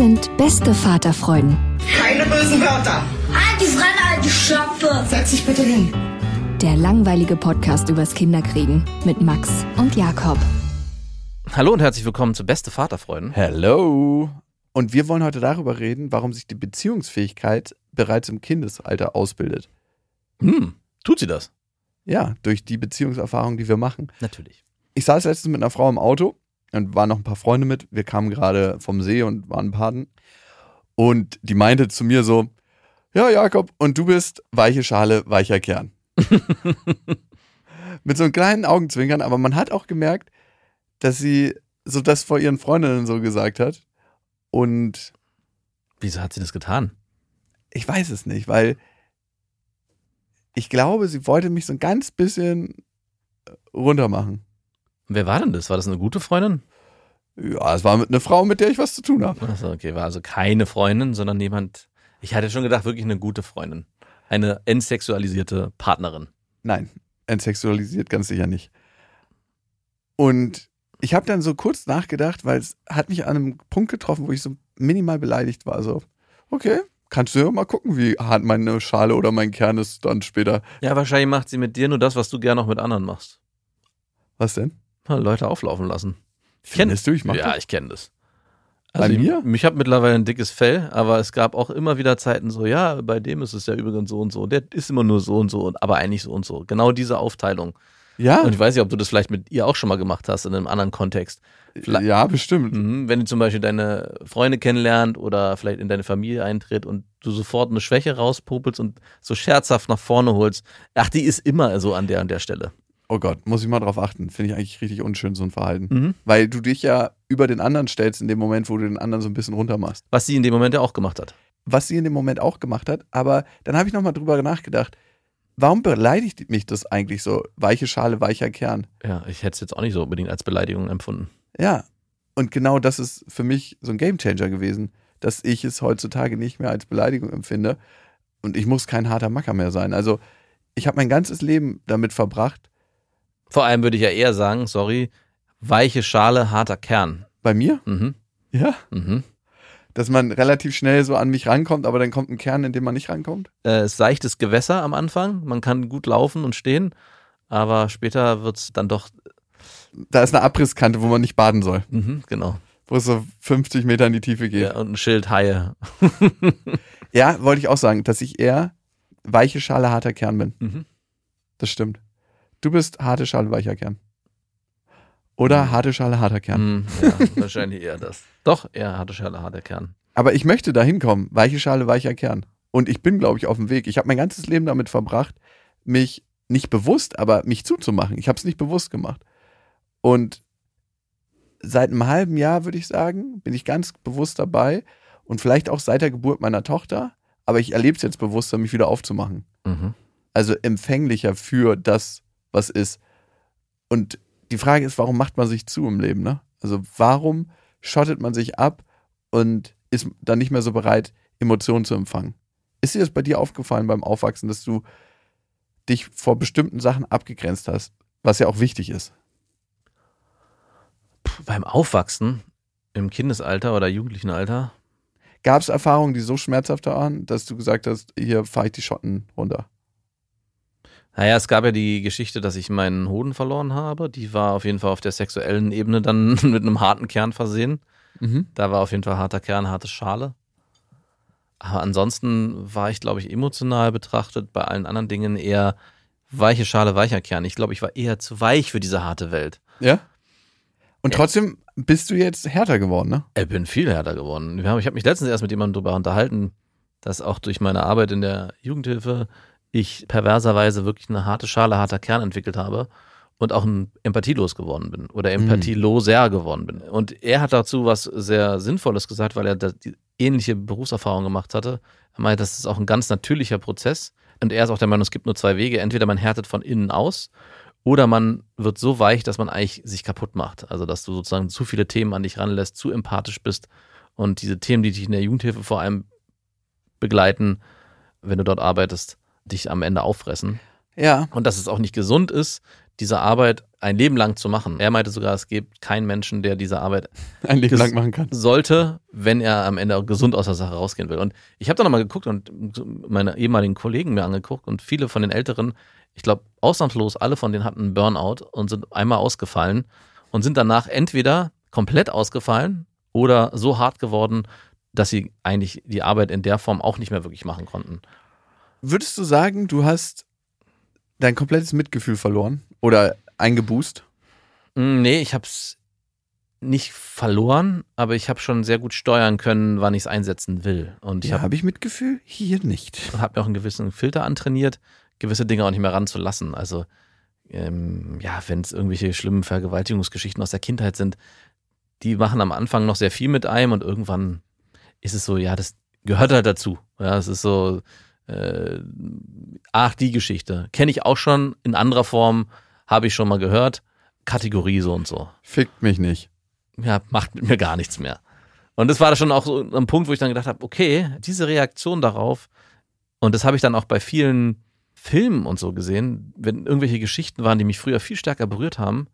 Sind beste Vaterfreuden. Keine bösen Wörter. Die Fremde, alte Schöpfe. Setz dich bitte hin. Der langweilige Podcast übers Kinderkriegen mit Max und Jakob. Hallo und herzlich willkommen zu Beste Vaterfreuden. Hello. Und wir wollen heute darüber reden, warum sich die Beziehungsfähigkeit bereits im Kindesalter ausbildet. Hm, tut sie das? Ja, durch die Beziehungserfahrung, die wir machen. Natürlich. Ich saß letztens mit einer Frau im Auto und waren noch ein paar Freunde mit. Wir kamen gerade vom See und waren baden. Und die meinte zu mir so: Ja, Jakob, und du bist weiche Schale, weicher Kern. mit so einem kleinen Augenzwinkern, aber man hat auch gemerkt, dass sie so das vor ihren Freundinnen so gesagt hat. Und Wieso hat sie das getan? Ich weiß es nicht, weil ich glaube, sie wollte mich so ein ganz bisschen äh, Wer war denn das? War das eine gute Freundin? Ja, es war mit einer Frau, mit der ich was zu tun habe. Achso, okay, war also keine Freundin, sondern jemand. Ich hatte schon gedacht, wirklich eine gute Freundin. Eine entsexualisierte Partnerin. Nein, entsexualisiert ganz sicher nicht. Und ich habe dann so kurz nachgedacht, weil es hat mich an einem Punkt getroffen, wo ich so minimal beleidigt war. So, okay, kannst du ja mal gucken, wie hart meine Schale oder mein Kern ist dann später. Ja, wahrscheinlich macht sie mit dir nur das, was du gerne auch mit anderen machst. Was denn? Leute auflaufen lassen. Findest du, ich mach Ja, das? ich kenne das. Bei ich, mir? Ich habe mittlerweile ein dickes Fell, aber es gab auch immer wieder Zeiten so, ja, bei dem ist es ja übrigens so und so. Der ist immer nur so und so, aber eigentlich so und so. Genau diese Aufteilung. Ja, Und ich weiß nicht, ob du das vielleicht mit ihr auch schon mal gemacht hast in einem anderen Kontext. Vielleicht- ja, bestimmt. Mhm, wenn du zum Beispiel deine Freunde kennenlernt oder vielleicht in deine Familie eintritt und du sofort eine Schwäche rauspopelst und so scherzhaft nach vorne holst. Ach, die ist immer so an der an der Stelle. Oh Gott, muss ich mal drauf achten. Finde ich eigentlich richtig unschön, so ein Verhalten. Mhm. Weil du dich ja über den anderen stellst in dem Moment, wo du den anderen so ein bisschen runter machst. Was sie in dem Moment ja auch gemacht hat. Was sie in dem Moment auch gemacht hat. Aber dann habe ich nochmal drüber nachgedacht. Warum beleidigt mich das eigentlich so? Weiche Schale, weicher Kern. Ja, ich hätte es jetzt auch nicht so unbedingt als Beleidigung empfunden. Ja. Und genau das ist für mich so ein Gamechanger gewesen, dass ich es heutzutage nicht mehr als Beleidigung empfinde. Und ich muss kein harter Macker mehr sein. Also ich habe mein ganzes Leben damit verbracht. Vor allem würde ich ja eher sagen, sorry, weiche Schale, harter Kern. Bei mir? Mhm. Ja. Mhm. Dass man relativ schnell so an mich rankommt, aber dann kommt ein Kern, in dem man nicht rankommt. Äh, seichtes Gewässer am Anfang. Man kann gut laufen und stehen, aber später wird es dann doch. Da ist eine Abrisskante, wo man nicht baden soll. Mhm, genau. Wo es so 50 Meter in die Tiefe geht. Ja, und ein Schild Haie. Ja, wollte ich auch sagen, dass ich eher weiche Schale, harter Kern bin. Mhm. Das stimmt. Du bist harte Schale, weicher Kern. Oder Mhm. harte Schale, harter Kern. Mhm, ja, wahrscheinlich eher das. Doch, eher harte Schale, harter Kern. Aber ich möchte da hinkommen. Weiche Schale, weicher Kern. Und ich bin, glaube ich, auf dem Weg. Ich habe mein ganzes Leben damit verbracht, mich nicht bewusst, aber mich zuzumachen. Ich habe es nicht bewusst gemacht. Und seit einem halben Jahr, würde ich sagen, bin ich ganz bewusst dabei. Und vielleicht auch seit der Geburt meiner Tochter. Aber ich erlebe es jetzt bewusster, mich wieder aufzumachen. Mhm. also empfänglicher für das, was ist. Und die Frage ist, warum macht man sich zu im Leben, ne? Also warum schottet man sich ab und ist dann nicht mehr so bereit, Emotionen zu empfangen? Ist dir das bei dir aufgefallen beim Aufwachsen, dass du dich vor bestimmten Sachen abgegrenzt hast, was ja auch wichtig ist? Puh, beim Aufwachsen im Kindesalter oder Jugendlichenalter. Gab es Erfahrungen, die so schmerzhaft waren, dass du gesagt hast, hier fahre ich die Schotten runter? Naja, es gab ja die Geschichte, dass ich meinen Hoden verloren habe. Die war auf jeden Fall auf der sexuellen Ebene dann mit einem harten Kern versehen. Mhm. Da war auf jeden Fall harter Kern, harte Schale. Aber ansonsten war ich, glaube ich, emotional betrachtet bei allen anderen Dingen eher weiche Schale, weicher Kern. Ich glaube, ich war eher zu weich für diese harte Welt. Ja? Und Ja. trotzdem bist du jetzt härter geworden, ne? Ich bin viel härter geworden. Ich habe mich letztens erst mit jemandem darüber unterhalten, dass auch durch meine Arbeit in der Jugendhilfe ich perverserweise wirklich eine harte Schale, harter Kern entwickelt habe und auch ein empathielos geworden bin oder empathieloser geworden bin. Und er hat dazu was sehr Sinnvolles gesagt, weil er da die ähnliche Berufserfahrung gemacht hatte. Er meinte, das ist auch ein ganz natürlicher Prozess. Und er ist auch der Meinung, es gibt nur zwei Wege. Entweder man härtet von innen aus oder man wird so weich, dass man eigentlich sich kaputt macht. Also, dass du sozusagen zu viele Themen an dich ranlässt, zu empathisch bist und diese Themen, die dich in der Jugendhilfe vor allem begleiten, wenn du dort arbeitest, dich am Ende auffressen. Ja. Und dass es auch nicht gesund ist, diese Arbeit ein Leben lang zu machen. Er meinte sogar, es gibt keinen Menschen, der diese Arbeit Ein Leben lang machen kann. sollte, wenn er am Ende auch gesund aus der Sache rausgehen will. Und ich habe dann nochmal geguckt und meine ehemaligen Kollegen mir angeguckt und viele von den Älteren, ich glaube ausnahmslos alle von denen hatten einen Burnout und sind einmal ausgefallen und sind danach entweder komplett ausgefallen oder so hart geworden, dass sie eigentlich die Arbeit in der Form auch nicht mehr wirklich machen konnten. Würdest du sagen, du hast dein komplettes Mitgefühl verloren oder eingeboost? Mm, Nee, ich habe es nicht verloren, aber ich habe schon sehr gut steuern können, wann ich es einsetzen will. Und ich Ja, habe habe ich Mitgefühl? Hier nicht. habe mir auch einen gewissen Filter antrainiert, gewisse Dinge auch nicht mehr ranzulassen. Also ähm, ja, wenn es irgendwelche schlimmen Vergewaltigungsgeschichten aus der Kindheit sind, die machen am Anfang noch sehr viel mit einem und irgendwann ist es so, ja, das gehört halt dazu. Ja, es ist so, äh, ach, die Geschichte. Kenne ich auch schon in anderer Form, habe ich schon mal gehört. Kategorie so und so Fickt mich nicht. ja, macht mit mir gar nichts mehr. Und das war schon auch so ein Punkt, wo ich dann gedacht habe, okay, diese Reaktion darauf, und das habe ich dann auch bei vielen Filmen und so gesehen, wenn irgendwelche Geschichten waren, die mich früher viel stärker berührt haben,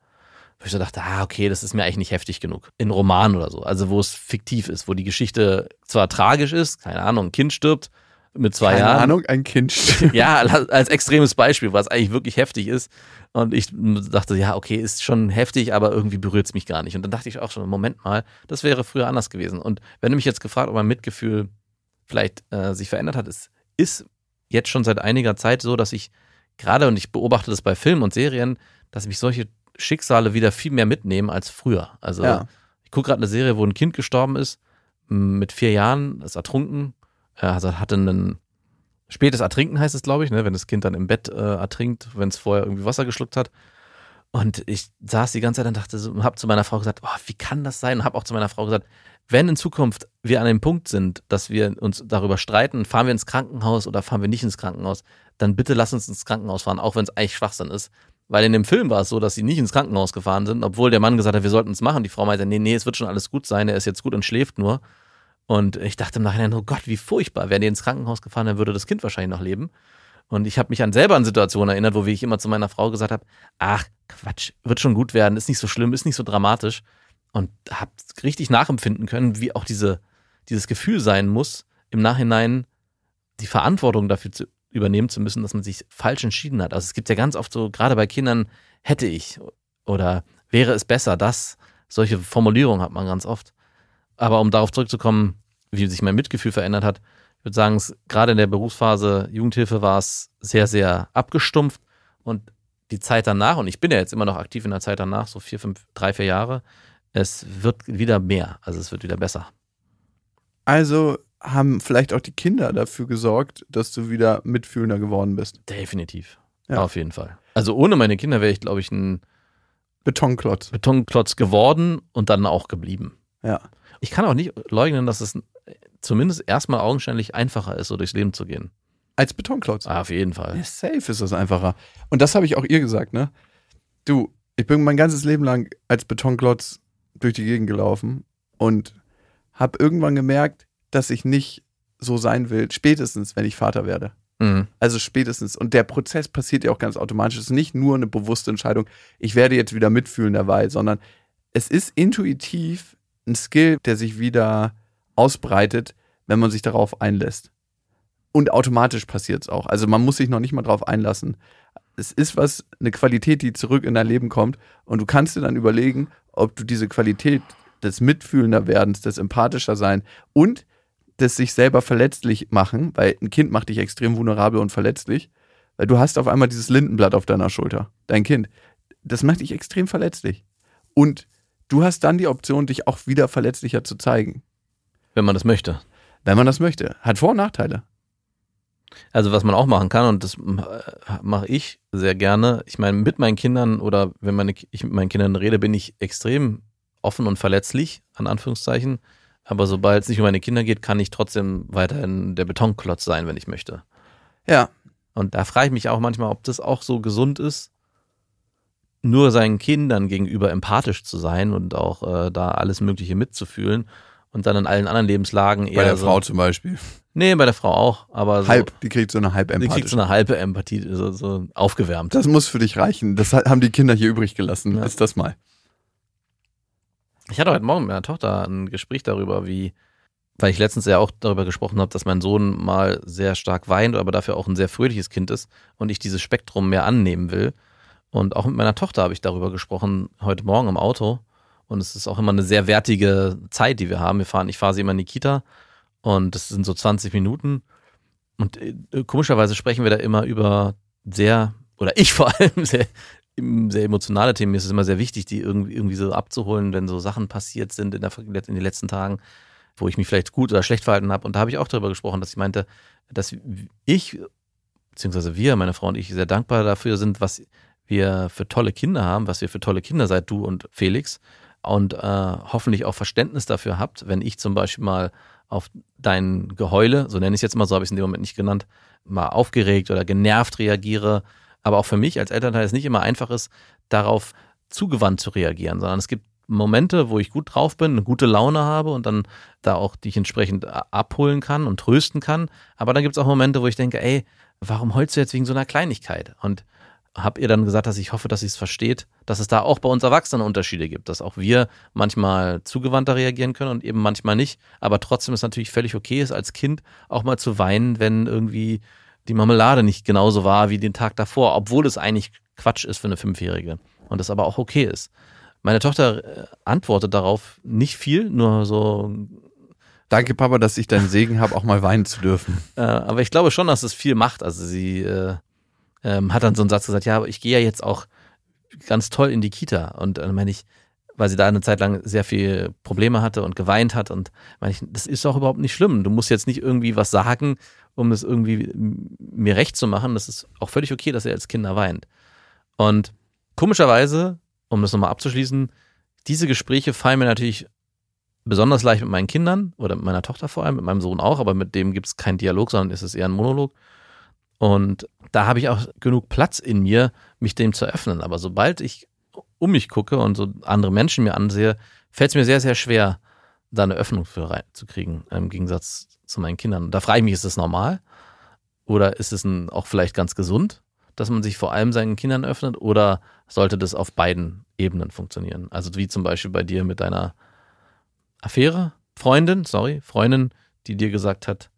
wo ich so dachte, ah, okay, das ist mir eigentlich nicht heftig genug. In Romanen oder so, also wo es fiktiv ist, wo die Geschichte zwar tragisch ist, keine Ahnung, ein Kind stirbt mit zwei Keine Jahren. Ahnung, ein Kind. Ja, als extremes Beispiel, was eigentlich wirklich heftig ist. Und ich dachte, ja, okay, ist schon heftig, aber irgendwie berührt es mich gar nicht. Und dann dachte ich auch schon, Moment mal, das wäre früher anders gewesen. Und wenn du mich jetzt gefragt, ob mein Mitgefühl vielleicht äh, sich verändert hat, es ist jetzt schon seit einiger Zeit so, dass ich gerade, und ich beobachte das bei Filmen und Serien, dass mich solche Schicksale wieder viel mehr mitnehmen als früher. Also Ja. ich gucke gerade eine Serie, wo ein Kind gestorben ist, mit vier Jahren, ist ertrunken, also hatte einen spätes Ertrinken heißt es, glaube ich, ne, wenn das Kind dann im Bett äh, ertrinkt, wenn es vorher irgendwie Wasser geschluckt hat. Und ich saß die ganze Zeit und dachte, so, habe zu meiner Frau gesagt, oh, wie kann das sein? Und habe auch zu meiner Frau gesagt, wenn in Zukunft wir an dem Punkt sind, dass wir uns darüber streiten, fahren wir ins Krankenhaus oder fahren wir nicht ins Krankenhaus, dann bitte lass uns ins Krankenhaus fahren, auch wenn es eigentlich Schwachsinn ist. Weil in dem Film war es so, dass sie nicht ins Krankenhaus gefahren sind, obwohl der Mann gesagt hat, wir sollten es machen. Die Frau meinte, nee, nee, es wird schon alles gut sein, er ist jetzt gut und schläft nur. Und ich dachte im Nachhinein, oh Gott, wie furchtbar. Wären die ins Krankenhaus gefahren, dann würde das Kind wahrscheinlich noch leben. Und ich habe mich an selber an Situationen erinnert, wo ich immer zu meiner Frau gesagt habe, ach Quatsch, wird schon gut werden, ist nicht so schlimm, ist nicht so dramatisch. Und habe richtig nachempfinden können, wie auch diese, dieses Gefühl sein muss, im Nachhinein die Verantwortung dafür zu übernehmen zu müssen, dass man sich falsch entschieden hat. Also es gibt ja ganz oft so, gerade bei Kindern, hätte ich oder wäre es besser, das. Solche Formulierungen hat man ganz oft. Aber um darauf zurückzukommen, wie sich mein Mitgefühl verändert hat, ich würde sagen, es, gerade in der Berufsphase Jugendhilfe war es sehr, sehr abgestumpft und die Zeit danach, und ich bin ja jetzt immer noch aktiv in der Zeit danach, so vier, fünf, drei, vier Jahre, es wird wieder mehr, also es wird wieder besser. Also haben vielleicht auch die Kinder dafür gesorgt, dass du wieder mitfühlender geworden bist. Definitiv. Ja. Auf jeden Fall. Also ohne meine Kinder wäre ich, glaube ich, ein Betonklotz. Betonklotz geworden und dann auch geblieben. Ja. Ich kann auch nicht leugnen, dass es zumindest erstmal augenscheinlich einfacher ist, so durchs Leben zu gehen. Als Betonklotz. Ah, auf jeden Fall. Ja, safe ist das einfacher. Und das habe ich auch ihr gesagt, ne? Du, ich bin mein ganzes Leben lang als Betonklotz durch die Gegend gelaufen und habe irgendwann gemerkt, dass ich nicht so sein will, spätestens, wenn ich Vater werde. Mhm. Also spätestens. Und der Prozess passiert ja auch ganz automatisch. Es ist nicht nur eine bewusste Entscheidung, ich werde jetzt wieder mitfühlen dabei, sondern es ist intuitiv ein Skill, der sich wieder ausbreitet, wenn man sich darauf einlässt. Und automatisch passiert es auch. Also man muss sich noch nicht mal darauf einlassen. Es ist was, eine Qualität, die zurück in dein Leben kommt. Und du kannst dir dann überlegen, ob du diese Qualität des mitfühlender Werdens, des empathischer sein und des sich selber verletzlich machen, weil ein Kind macht dich extrem vulnerabel und verletzlich, weil du hast auf einmal dieses Lindenblatt auf deiner Schulter, dein Kind. Das macht dich extrem verletzlich. Und du hast dann die Option, dich auch wieder verletzlicher zu zeigen, Wenn man das möchte. wenn man das möchte. Hat Vor- und Nachteile. Also was man auch machen kann, und das äh, mache ich sehr gerne, ich meine, mit meinen Kindern oder wenn meine, ich mit meinen Kindern rede, bin ich extrem offen und verletzlich, an Anführungszeichen. Aber sobald es nicht um meine Kinder geht, kann ich trotzdem weiterhin der Betonklotz sein, wenn ich möchte. Ja, Und da frage ich mich auch manchmal, ob das auch so gesund ist, nur seinen Kindern gegenüber empathisch zu sein und auch äh, da alles Mögliche mitzufühlen und dann in allen anderen Lebenslagen eher bei der so, Frau zum Beispiel. Nee, bei der Frau auch, aber so, Halb, die kriegt so eine halb die kriegt so eine halbe Empathie, so, so aufgewärmt. Das muss für dich reichen. Das haben die Kinder hier übrig gelassen. Ja. Ist das mal. Ich hatte heute Morgen mit meiner Tochter ein Gespräch darüber, wie, weil ich letztens ja auch darüber gesprochen habe, dass mein Sohn mal sehr stark weint, aber dafür auch ein sehr fröhliches Kind ist und ich dieses Spektrum mehr annehmen will. Und auch mit meiner Tochter habe ich darüber gesprochen, heute Morgen im Auto. Und es ist auch immer eine sehr wertige Zeit, die wir haben. Wir fahren, ich fahre sie immer in die Kita und das sind so 20 Minuten. Und äh, komischerweise sprechen wir da immer über sehr, oder ich vor allem, sehr, sehr emotionale Themen. Mir ist es immer sehr wichtig, die irgendwie, irgendwie so abzuholen, wenn so Sachen passiert sind in, der, in den letzten Tagen, wo ich mich vielleicht gut oder schlecht verhalten habe. Und da habe ich auch darüber gesprochen, dass ich meinte, dass ich, beziehungsweise wir, meine Frau und ich, sehr dankbar dafür sind, was wir für tolle Kinder haben, was wir für tolle Kinder seid, du und Felix. Und äh, hoffentlich auch Verständnis dafür habt, wenn ich zum Beispiel mal auf dein Geheule, so nenne ich es jetzt mal, so habe ich es in dem Moment nicht genannt, mal aufgeregt oder genervt reagiere. Aber auch für mich als Elternteil es nicht immer einfach ist, darauf zugewandt zu reagieren, sondern es gibt Momente, wo ich gut drauf bin, eine gute Laune habe und dann da auch dich entsprechend abholen kann und trösten kann. Aber dann gibt es auch Momente, wo ich denke, ey, warum heulst du jetzt wegen so einer Kleinigkeit? Und habe ihr dann gesagt, dass ich hoffe, dass sie es versteht, dass es da auch bei uns Erwachsenen Unterschiede gibt, dass auch wir manchmal zugewandter reagieren können und eben manchmal nicht. Aber trotzdem ist natürlich völlig okay, ist als Kind auch mal zu weinen, wenn irgendwie die Marmelade nicht genauso war wie den Tag davor, obwohl es eigentlich Quatsch ist für eine Fünfjährige und das aber auch okay ist. Meine Tochter äh, antwortet darauf nicht viel, nur so Danke, Papa, dass ich deinen Segen habe, auch mal weinen zu dürfen. Äh, aber ich glaube schon, dass es viel macht. Also sie äh, ähm, hat dann so einen Satz gesagt, ja, aber ich gehe ja jetzt auch ganz toll in die Kita. Und dann meine ich, weil sie da eine Zeit lang sehr viel Probleme hatte und geweint hat. Und meine ich, das ist auch überhaupt nicht schlimm. Du musst jetzt nicht irgendwie was sagen, um das irgendwie mir recht zu machen. Das ist auch völlig okay, dass er als Kinder weint. Und komischerweise, um das nochmal abzuschließen, diese Gespräche fallen mir natürlich besonders leicht mit meinen Kindern oder mit meiner Tochter vor allem, mit meinem Sohn auch, aber mit dem gibt es keinen Dialog, sondern ist es eher ein Monolog. Und da habe ich auch genug Platz in mir, mich dem zu öffnen. Aber sobald ich um mich gucke und so andere Menschen mir ansehe, fällt es mir sehr, sehr schwer, da eine Öffnung für reinzukriegen, im Gegensatz zu meinen Kindern. Da frage ich mich, ist das normal? Oder ist es auch vielleicht ganz gesund, dass man sich vor allem seinen Kindern öffnet? Oder sollte das auf beiden Ebenen funktionieren? Also wie zum Beispiel bei dir mit deiner Affäre, Freundin, sorry, Freundin, die dir gesagt hat,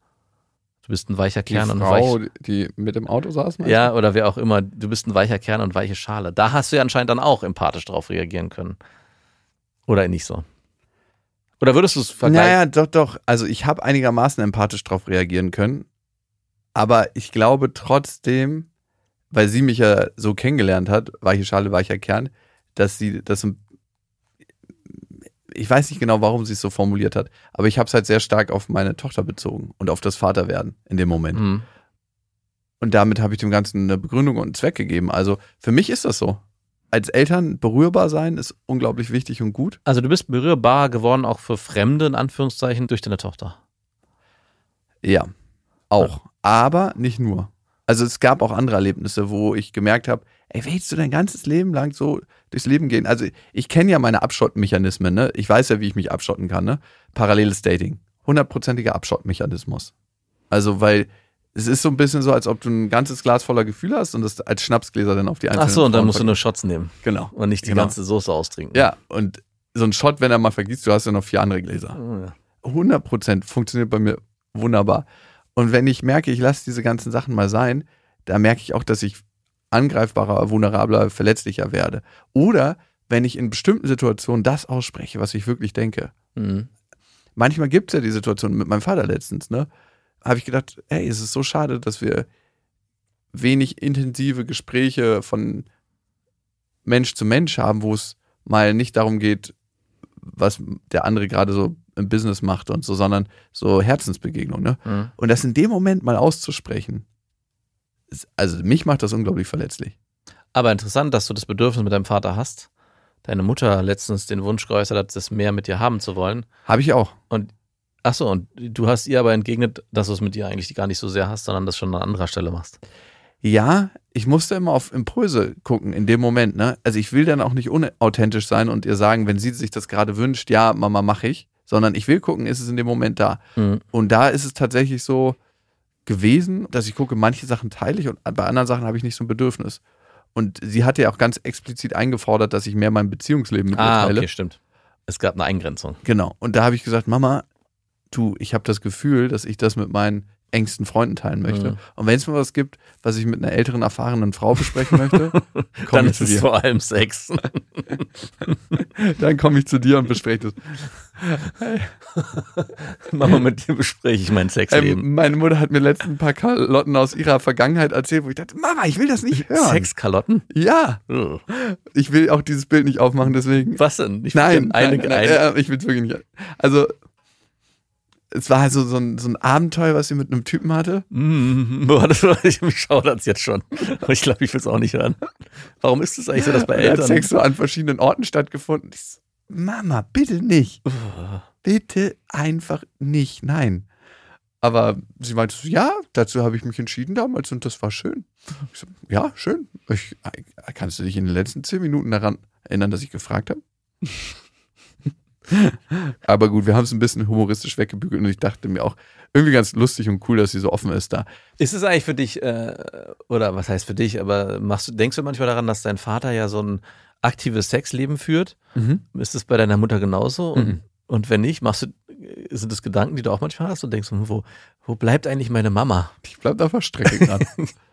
du bist ein weicher Die Kern und Frau, weich, die mit dem Auto saß, ja, oder wer auch immer, du bist ein weicher Kern und weiche Schale. Da hast du ja anscheinend dann auch empathisch drauf reagieren können. Oder nicht so. Oder würdest du es vergleichen? Naja, doch, doch. Also ich habe einigermaßen empathisch darauf reagieren können. Aber ich glaube trotzdem, weil sie mich ja so kennengelernt hat, weiche Schale, weicher Kern, dass sie das ein ich weiß nicht genau, warum sie es so formuliert hat, aber ich habe es halt sehr stark auf meine Tochter bezogen und auf das Vaterwerden in dem Moment. Hm. Und damit habe ich dem Ganzen eine Begründung und einen Zweck gegeben. Also für mich ist das so. Als Eltern berührbar sein ist unglaublich wichtig und gut. Also du bist berührbar geworden auch für Fremde, in Anführungszeichen, durch deine Tochter. Ja, auch. Aber nicht nur. Also es gab auch andere Erlebnisse, wo ich gemerkt habe, ey, willst du dein ganzes Leben lang so durchs Leben gehen? Also ich kenne ja meine Abschottmechanismen, ne? Ich weiß ja, wie ich mich abschotten kann, ne? Paralleles Dating. Hundertprozentiger Abschottmechanismus. Also, weil es ist so ein bisschen so, als ob du ein ganzes Glas voller Gefühle hast und das als Schnapsgläser dann auf die einzelnen Ach so, und dann Frauen musst du nur. Shots nehmen Genau. und nicht die Genau. ganze Soße austrinken. Ja, und so ein Shot, wenn er mal vergisst, du hast ja noch vier andere Gläser. Oh, ja. 100 Prozent funktioniert bei mir wunderbar. Und wenn ich merke, ich lasse diese ganzen Sachen mal sein, da merke ich auch, dass ich angreifbarer, vulnerabler, verletzlicher werde. Oder wenn ich in bestimmten Situationen das ausspreche, was ich wirklich denke. Mhm. Manchmal gibt es ja die Situation mit meinem Vater letztens, ne? Habe ich gedacht, hey, es ist so schade, dass wir wenig intensive Gespräche von Mensch zu Mensch haben, wo es mal nicht darum geht, was der andere gerade so im Business macht und so, sondern so Herzensbegegnung, ne? Mhm. Und das in dem Moment mal auszusprechen, also mich macht das unglaublich verletzlich. Aber interessant, dass du das Bedürfnis mit deinem Vater hast. Deine Mutter letztens den Wunsch geäußert hat, das mehr mit dir haben zu wollen. Habe ich auch. Achso, und du hast ihr aber entgegnet, dass du es mit ihr eigentlich gar nicht so sehr hast, sondern das schon an anderer Stelle machst. Ja, ich musste immer auf Impulse gucken in dem Moment, ne? Also ich will dann auch nicht unauthentisch sein und ihr sagen, wenn sie sich das gerade wünscht, ja, Mama, mache ich, sondern ich will gucken, ist es in dem Moment da. Mhm. Und da ist es tatsächlich so gewesen, dass ich gucke, manche Sachen teile ich und bei anderen Sachen habe ich nicht so ein Bedürfnis. Und sie hatte ja auch ganz explizit eingefordert, dass ich mehr mein Beziehungsleben mit ihr Ah, teile. okay, stimmt. Es gab eine Eingrenzung. Genau. Und da habe ich gesagt, Mama, du, ich habe das Gefühl, dass ich das mit meinen engsten Freunden teilen möchte. Mhm. Und wenn es mal was gibt, was ich mit einer älteren, erfahrenen Frau besprechen möchte, Dann ist zu es vor allem Sex. Dann komme ich zu dir und bespreche das. Mama, mit dir bespreche ich mein Sexleben. Ähm, meine Mutter hat mir letztens ein paar Kalotten aus ihrer Vergangenheit erzählt, wo ich dachte, Mama, ich will das nicht hören. Sexkalotten? Ja, Ugh. ich will auch dieses Bild nicht aufmachen, deswegen. Was denn? Ich Nein, eine, nein, nein, äh, ich will es wirklich nicht. Also, es war also so ein, so ein Abenteuer, was sie mit einem Typen hatte. Mm, boah, das war, ich mich schaudert jetzt schon. Aber ich glaube, ich will es auch nicht hören. Warum ist es eigentlich so, dass bei Er hat Eltern. Sex so an verschiedenen Orten stattgefunden. Ich so, Mama, bitte nicht. Bitte einfach nicht. Nein. Aber sie meinte so, ja, dazu habe ich mich entschieden damals und das war schön. Ich so, ja, schön. Ich, kannst du dich in den letzten zehn Minuten daran erinnern, dass ich gefragt habe? Aber gut, wir haben es ein bisschen humoristisch weggebügelt und ich dachte mir auch, irgendwie ganz lustig und cool, dass sie so offen ist da. Ist es eigentlich für dich, äh, oder was heißt für dich, aber machst denkst du manchmal daran, dass dein Vater ja so ein aktives Sexleben führt? Ist es bei deiner Mutter genauso? Und, Mhm. und wenn nicht, machst du, sind das Gedanken, die du auch manchmal hast und denkst, wo, wo bleibt eigentlich meine Mama? Ich bleib auf der Strecke gerade.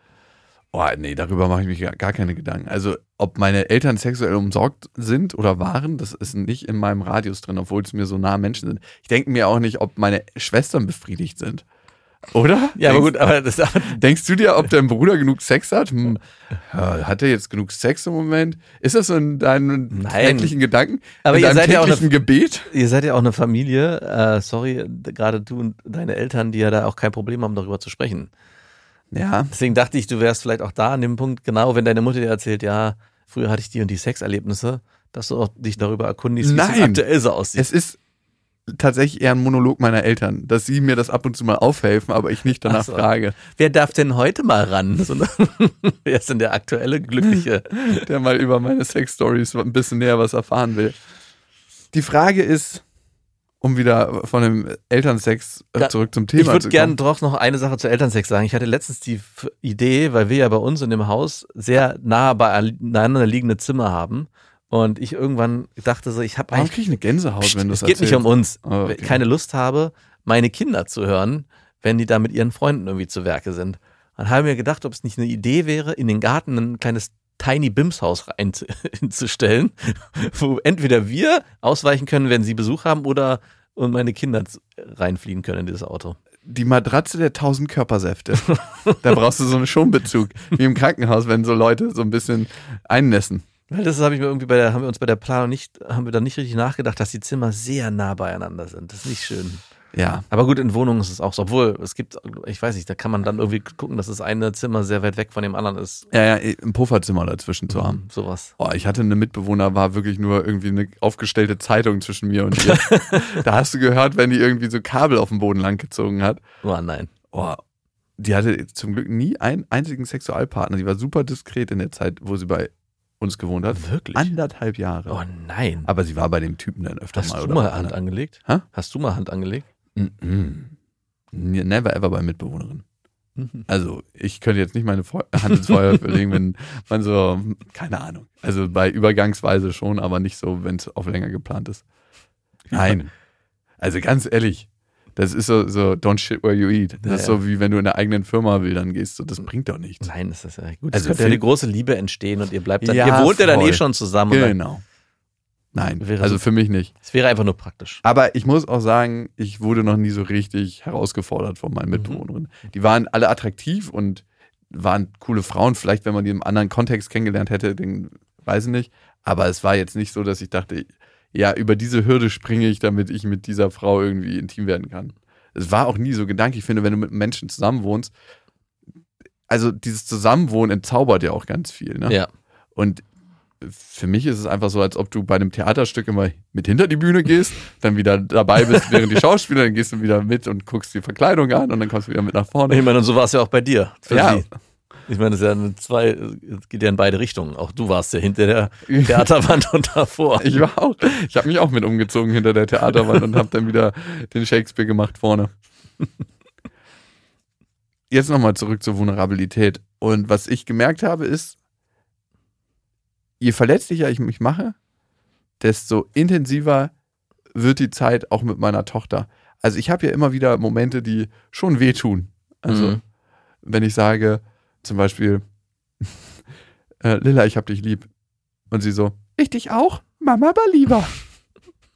oh, nee, darüber mache ich mich gar, keine Gedanken. Also, ob meine Eltern sexuell umsorgt sind oder waren, das ist nicht in meinem Radius drin, obwohl es mir so nahe Menschen sind. Ich denke mir auch nicht, ob meine Schwestern befriedigt sind. Oder? Ja, aber denkst, gut, aber das, Denkst du dir, ob dein Bruder genug Sex hat? Hm, hat er jetzt genug Sex im Moment? Ist das so in deinen Nein. täglichen Gedanken? Aber in ihr seid ja auch täglichen Gebet? ihr seid ja auch eine Familie, äh, sorry, gerade du und deine Eltern, die ja da auch kein Problem haben, darüber zu sprechen. Ja. Deswegen dachte ich, du wärst vielleicht auch da an dem Punkt, genau, wenn deine Mutter dir erzählt, ja, früher hatte ich die und die Sexerlebnisse, dass du auch dich darüber erkundigst, wie es aktuell so aussieht. Es ist tatsächlich eher ein Monolog meiner Eltern, dass sie mir das ab und zu mal aufhelfen, aber ich nicht danach Ach so. frage. Wer darf denn heute mal ran? So, ne? Wer ist denn der aktuelle Glückliche? der mal über meine Sex-Stories ein bisschen näher was erfahren will. Die Frage ist, um wieder von dem Elternsex äh, Da- zurück zum Thema ich würde zu gerne kommen. doch noch eine Sache zu Elternsex sagen. Ich hatte letztens die Idee, weil wir ja bei uns in dem Haus sehr nah beieinander liegende Zimmer haben. Und ich irgendwann dachte so, ich habe Warum eigentlich kriege ich eine Gänsehaut, wenn du es das geht nicht um uns. Oh, okay. Keine Lust habe, meine Kinder zu hören, wenn die da mit ihren Freunden irgendwie zu Werke sind. Dann habe ich mir gedacht, ob es nicht eine Idee wäre, in den Garten ein kleines Tiny Bims Haus reinzustellen, wo entweder wir ausweichen können, wenn sie Besuch haben, oder und meine Kinder reinfliegen können in dieses Auto. Die Matratze der tausend Körpersäfte. da brauchst du so einen Schonbezug, wie im Krankenhaus, wenn so Leute so ein bisschen einnässen. Weil das habe ich mir irgendwie bei der, haben wir uns bei der Planung nicht, haben wir da nicht richtig nachgedacht, dass die Zimmer sehr nah beieinander sind. Das ist nicht schön. Ja, Aber gut, in Wohnungen ist es auch so. Obwohl, es gibt, ich weiß nicht, da kann man dann irgendwie gucken, dass das eine Zimmer sehr weit weg von dem anderen ist. ja, ja, ein Pufferzimmer dazwischen zu haben. Mhm, Sowas. Oh, ich hatte eine Mitbewohner, war wirklich nur irgendwie eine aufgestellte Zeitung zwischen mir und ihr. da hast du gehört, wenn die irgendwie so Kabel auf dem Boden langgezogen hat. Oh nein. Oh, die hatte zum Glück nie einen einzigen Sexualpartner. Die war super diskret in der Zeit, wo sie bei uns gewohnt hat. Wirklich? Anderthalb Jahre. Oh nein. Aber sie war bei dem Typen dann öfter Hast mal. du oder mal Hand angelegt? Hä? Hast du mal Hand angelegt? Mhm. Never ever bei Mitbewohnerin. Mhm. Also ich könnte jetzt nicht meine Feu Hand ins Feuer verlegen, wenn man so, keine Ahnung. Also bei Übergangsweise schon, aber nicht so, wenn es auf länger geplant ist. Nein. Also ganz ehrlich, Das ist so, so don't shit where you eat. Das Ja, ist so wie wenn du in einer eigenen Firma wildern gehst. So, das bringt doch nichts. Nein, das ist ja gut. Also Also könnte ja eine große Liebe entstehen und ihr bleibt dann, Ja, ihr wohnt ja dann voll. eh schon zusammen. dann- Genau. Nein, Wäre also so- für mich nicht. Es wäre einfach nur praktisch. Aber ich muss auch sagen, ich wurde noch nie so richtig herausgefordert von Mhm. meinen Mitbewohnerinnen. Die waren alle attraktiv und waren coole Frauen. Vielleicht, wenn man die im anderen Kontext kennengelernt hätte, den weiß ich nicht. Aber es war jetzt nicht so, dass ich dachte, ja, über diese Hürde springe ich, damit ich mit dieser Frau irgendwie intim werden kann. Es war auch nie so Gedanke. Ich finde, wenn du mit Menschen zusammenwohnst, also dieses Zusammenwohnen entzaubert ja auch ganz viel. Ne? Ja. Und für mich ist es einfach so, als ob du bei einem Theaterstück immer mit hinter die Bühne gehst, dann wieder dabei bist, während die Schauspieler, dann gehst du wieder mit und guckst die Verkleidung an und dann kommst du wieder mit nach vorne. Ich meine, und so war es ja auch bei dir. Ja. sie. Ich meine, es ist ja zwei, es geht ja in beide Richtungen. Auch du warst ja hinter der Theaterwand und davor. Ich war auch, ich habe mich auch mit umgezogen hinter der Theaterwand und habe dann wieder den Shakespeare gemacht vorne. Jetzt nochmal zurück zur Vulnerabilität. Und was ich gemerkt habe, ist, je verletzlicher ich mich mache, desto intensiver wird die Zeit auch mit meiner Tochter. Also ich habe ja immer wieder Momente, die schon wehtun. Also Mhm. wenn ich sage, zum Beispiel, äh, Lilla, ich hab dich lieb. Und sie so, ich dich auch? Mama aber lieber.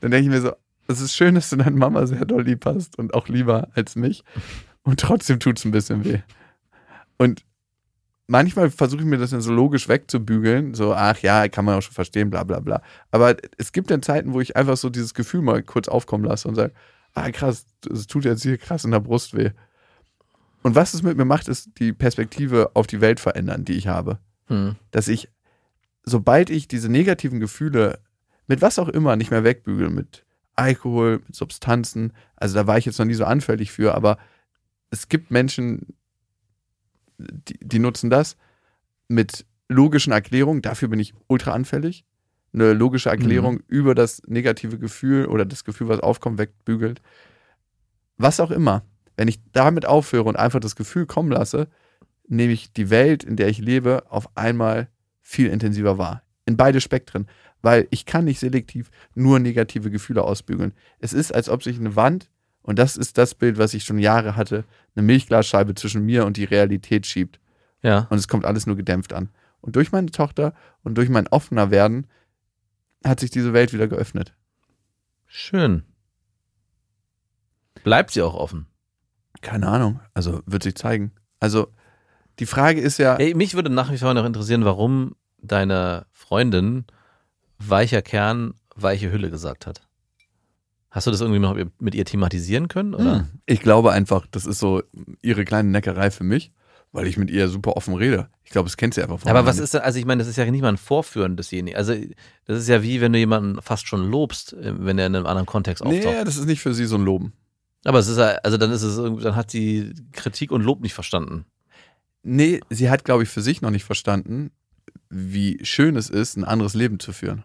Dann denke ich mir so, es ist schön, dass du deine Mama sehr doll lieb hast und auch lieber als mich. Und trotzdem tut es ein bisschen weh. Und manchmal versuche ich mir das dann so logisch wegzubügeln, so, ach ja, kann man auch schon verstehen, bla bla bla. Aber es gibt dann Zeiten, wo ich einfach so dieses Gefühl mal kurz aufkommen lasse und sage, ah krass, es tut jetzt hier krass in der Brust weh. Und was es mit mir macht, ist die Perspektive auf die Welt verändern, die ich habe. Hm. Dass ich, sobald ich diese negativen Gefühle mit was auch immer nicht mehr wegbügel, mit Alkohol, mit Substanzen, also da war ich jetzt noch nie so anfällig für, aber es gibt Menschen, die, die nutzen das mit logischen Erklärungen, dafür bin ich ultra anfällig. Eine logische Erklärung über das negative Gefühl oder das Gefühl, was aufkommt, wegbügelt. Was auch immer. Wenn ich damit aufhöre und einfach das Gefühl kommen lasse, nehme ich die Welt, in der ich lebe, auf einmal viel intensiver wahr. In beide Spektren. Weil ich kann nicht selektiv nur negative Gefühle ausbügeln. Es ist, als ob sich eine Wand, und das ist das Bild, was ich schon Jahre hatte, eine Milchglasscheibe zwischen mir und die Realität schiebt. Ja. Und es kommt alles nur gedämpft an. Und durch meine Tochter und durch mein offener Werden hat sich diese Welt wieder geöffnet. Schön. Bleibt sie auch offen. Keine Ahnung. Also wird sich zeigen. Also die Frage ist ja, Ey, mich würde nach wie vor noch interessieren, warum deine Freundin weicher Kern, weiche Hülle gesagt hat. Hast du das irgendwie noch mit ihr thematisieren können? Oder? Hm. Ich glaube einfach, das ist so ihre kleine Neckerei für mich, weil ich mit ihr super offen rede. Ich glaube, das kennt sie einfach von Aber was ist denn, also ich meine, das ist ja nicht mal ein Vorführen desjenigen. Also das ist ja wie, wenn du jemanden fast schon lobst, äh, wenn er in einem anderen Kontext auftaucht. Nee, das ist nicht für sie so ein Loben. Aber es ist ja, also dann ist es irgendwie, dann hat sie Kritik und Lob nicht verstanden. Nee, sie hat, glaube ich, für sich noch nicht verstanden, wie schön es ist, ein anderes Leben zu führen.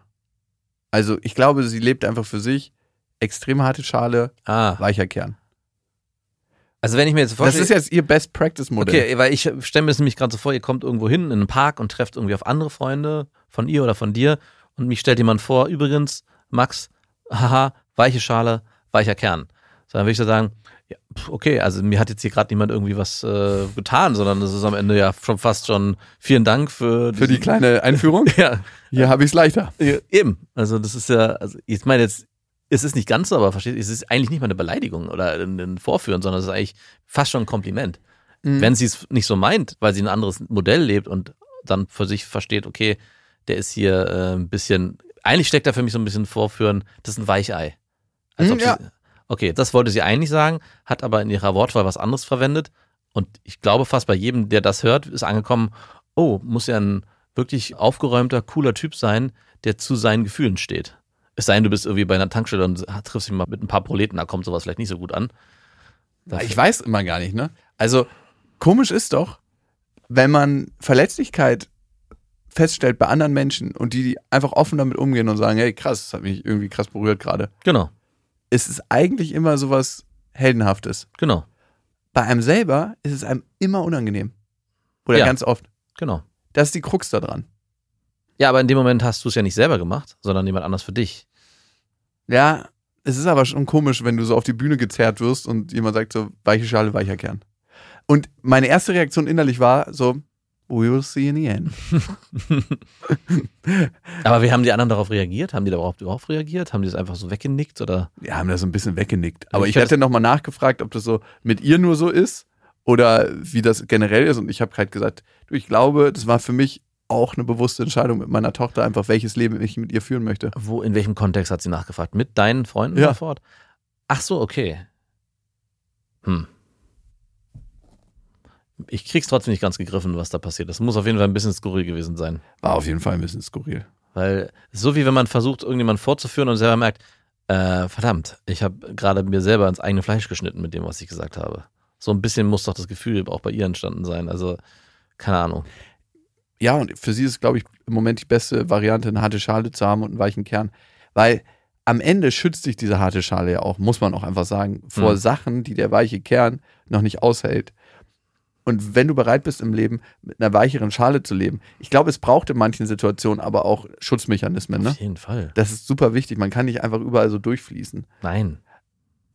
Also ich glaube, sie lebt einfach für sich. Extrem harte Schale, Ah. weicher Kern. Also wenn ich mir jetzt Das vorstelle. ist jetzt ihr Best-Practice-Modell. Okay, weil ich stelle mir das nämlich gerade so vor, ihr kommt irgendwo hin in einen Park und trefft irgendwie auf andere Freunde von ihr oder von dir und mich stellt jemand vor, übrigens, Max, haha, weiche Schale, weicher Kern. So, dann würde ich so sagen, ja, okay, also mir hat jetzt hier gerade niemand irgendwie was äh, getan, sondern das ist am Ende ja schon fast schon vielen Dank für, Für die kleine Einführung. Ja, Hier habe ich es leichter. ja, eben. Also das ist ja, also ich meine jetzt, es ist nicht ganz so, aber versteht, es ist eigentlich nicht mal eine Beleidigung oder ein, Vorführen, sondern es ist eigentlich fast schon ein Kompliment. Mhm. Wenn sie es nicht so meint, weil sie ein anderes Modell lebt und dann für sich versteht, okay, der ist hier äh, ein bisschen, eigentlich steckt da für mich so ein bisschen Vorführen, das ist ein Weichei. Mhm, ja. sie, okay, das wollte sie eigentlich sagen, hat aber in ihrer Wortwahl was anderes verwendet. Und ich glaube fast bei jedem, der das hört, ist angekommen, oh, muss ja ein wirklich aufgeräumter, cooler Typ sein, der zu seinen Gefühlen steht. Es sei denn, du bist irgendwie bei einer Tankstelle und triffst dich mal mit ein paar Proleten, da kommt sowas vielleicht nicht so gut an. Dafür- Ich weiß immer gar nicht, ne? Also, komisch ist doch, wenn man Verletzlichkeit feststellt bei anderen Menschen und die, die einfach offen damit umgehen und sagen, hey, krass, das hat mich irgendwie krass berührt gerade. Genau, Es ist eigentlich immer sowas Heldenhaftes. genau, Bei einem selber ist es einem immer unangenehm. Oder Ja. ganz oft. genau. Das ist die Krux da dran. Ja, aber in dem Moment hast du es ja nicht selber gemacht, sondern jemand anders für dich. Ja, Es ist aber schon komisch, wenn du so auf die Bühne gezerrt wirst und jemand sagt so, weiche Schale, weicher Kern. Und meine erste Reaktion innerlich war so, we will see in the end. Aber wie haben die anderen darauf reagiert? Haben die darauf überhaupt reagiert? Haben die das einfach so weggenickt oder? Wir haben da so ein bisschen weggenickt. Aber Ich ich, hätte- hatte nochmal nachgefragt, ob das so mit ihr nur so ist oder wie das generell ist. Und ich habe halt gesagt, du, ich glaube, das war für mich auch eine bewusste Entscheidung mit meiner Tochter, einfach welches Leben ich mit ihr führen möchte. Wo, in welchem Kontext hat sie nachgefragt? Mit deinen Freunden Ja. ja. fort? Ach so, okay. Hm. Ich krieg's trotzdem nicht ganz gegriffen, was da passiert ist. Muss auf jeden Fall ein bisschen skurril gewesen sein. War auf jeden Fall ein bisschen skurril. Weil so wie wenn man versucht, irgendjemanden vorzuführen und selber merkt, äh, verdammt, ich habe gerade mir selber ins eigene Fleisch geschnitten mit dem, was ich gesagt habe. So ein bisschen muss doch das Gefühl auch bei ihr entstanden sein. Also, keine Ahnung. Ja, und für sie ist, glaube ich, im Moment die beste Variante, eine harte Schale zu haben und einen weichen Kern. Weil am Ende schützt dich diese harte Schale ja auch, muss man auch einfach sagen, vor Mhm. Sachen, die der weiche Kern noch nicht aushält. Und wenn du bereit bist im Leben, mit einer weicheren Schale zu leben, ich glaube, es braucht in manchen Situationen aber auch Schutzmechanismen. Ne? Auf jeden Fall. Das ist super wichtig. Man kann nicht einfach überall so durchfließen. Nein.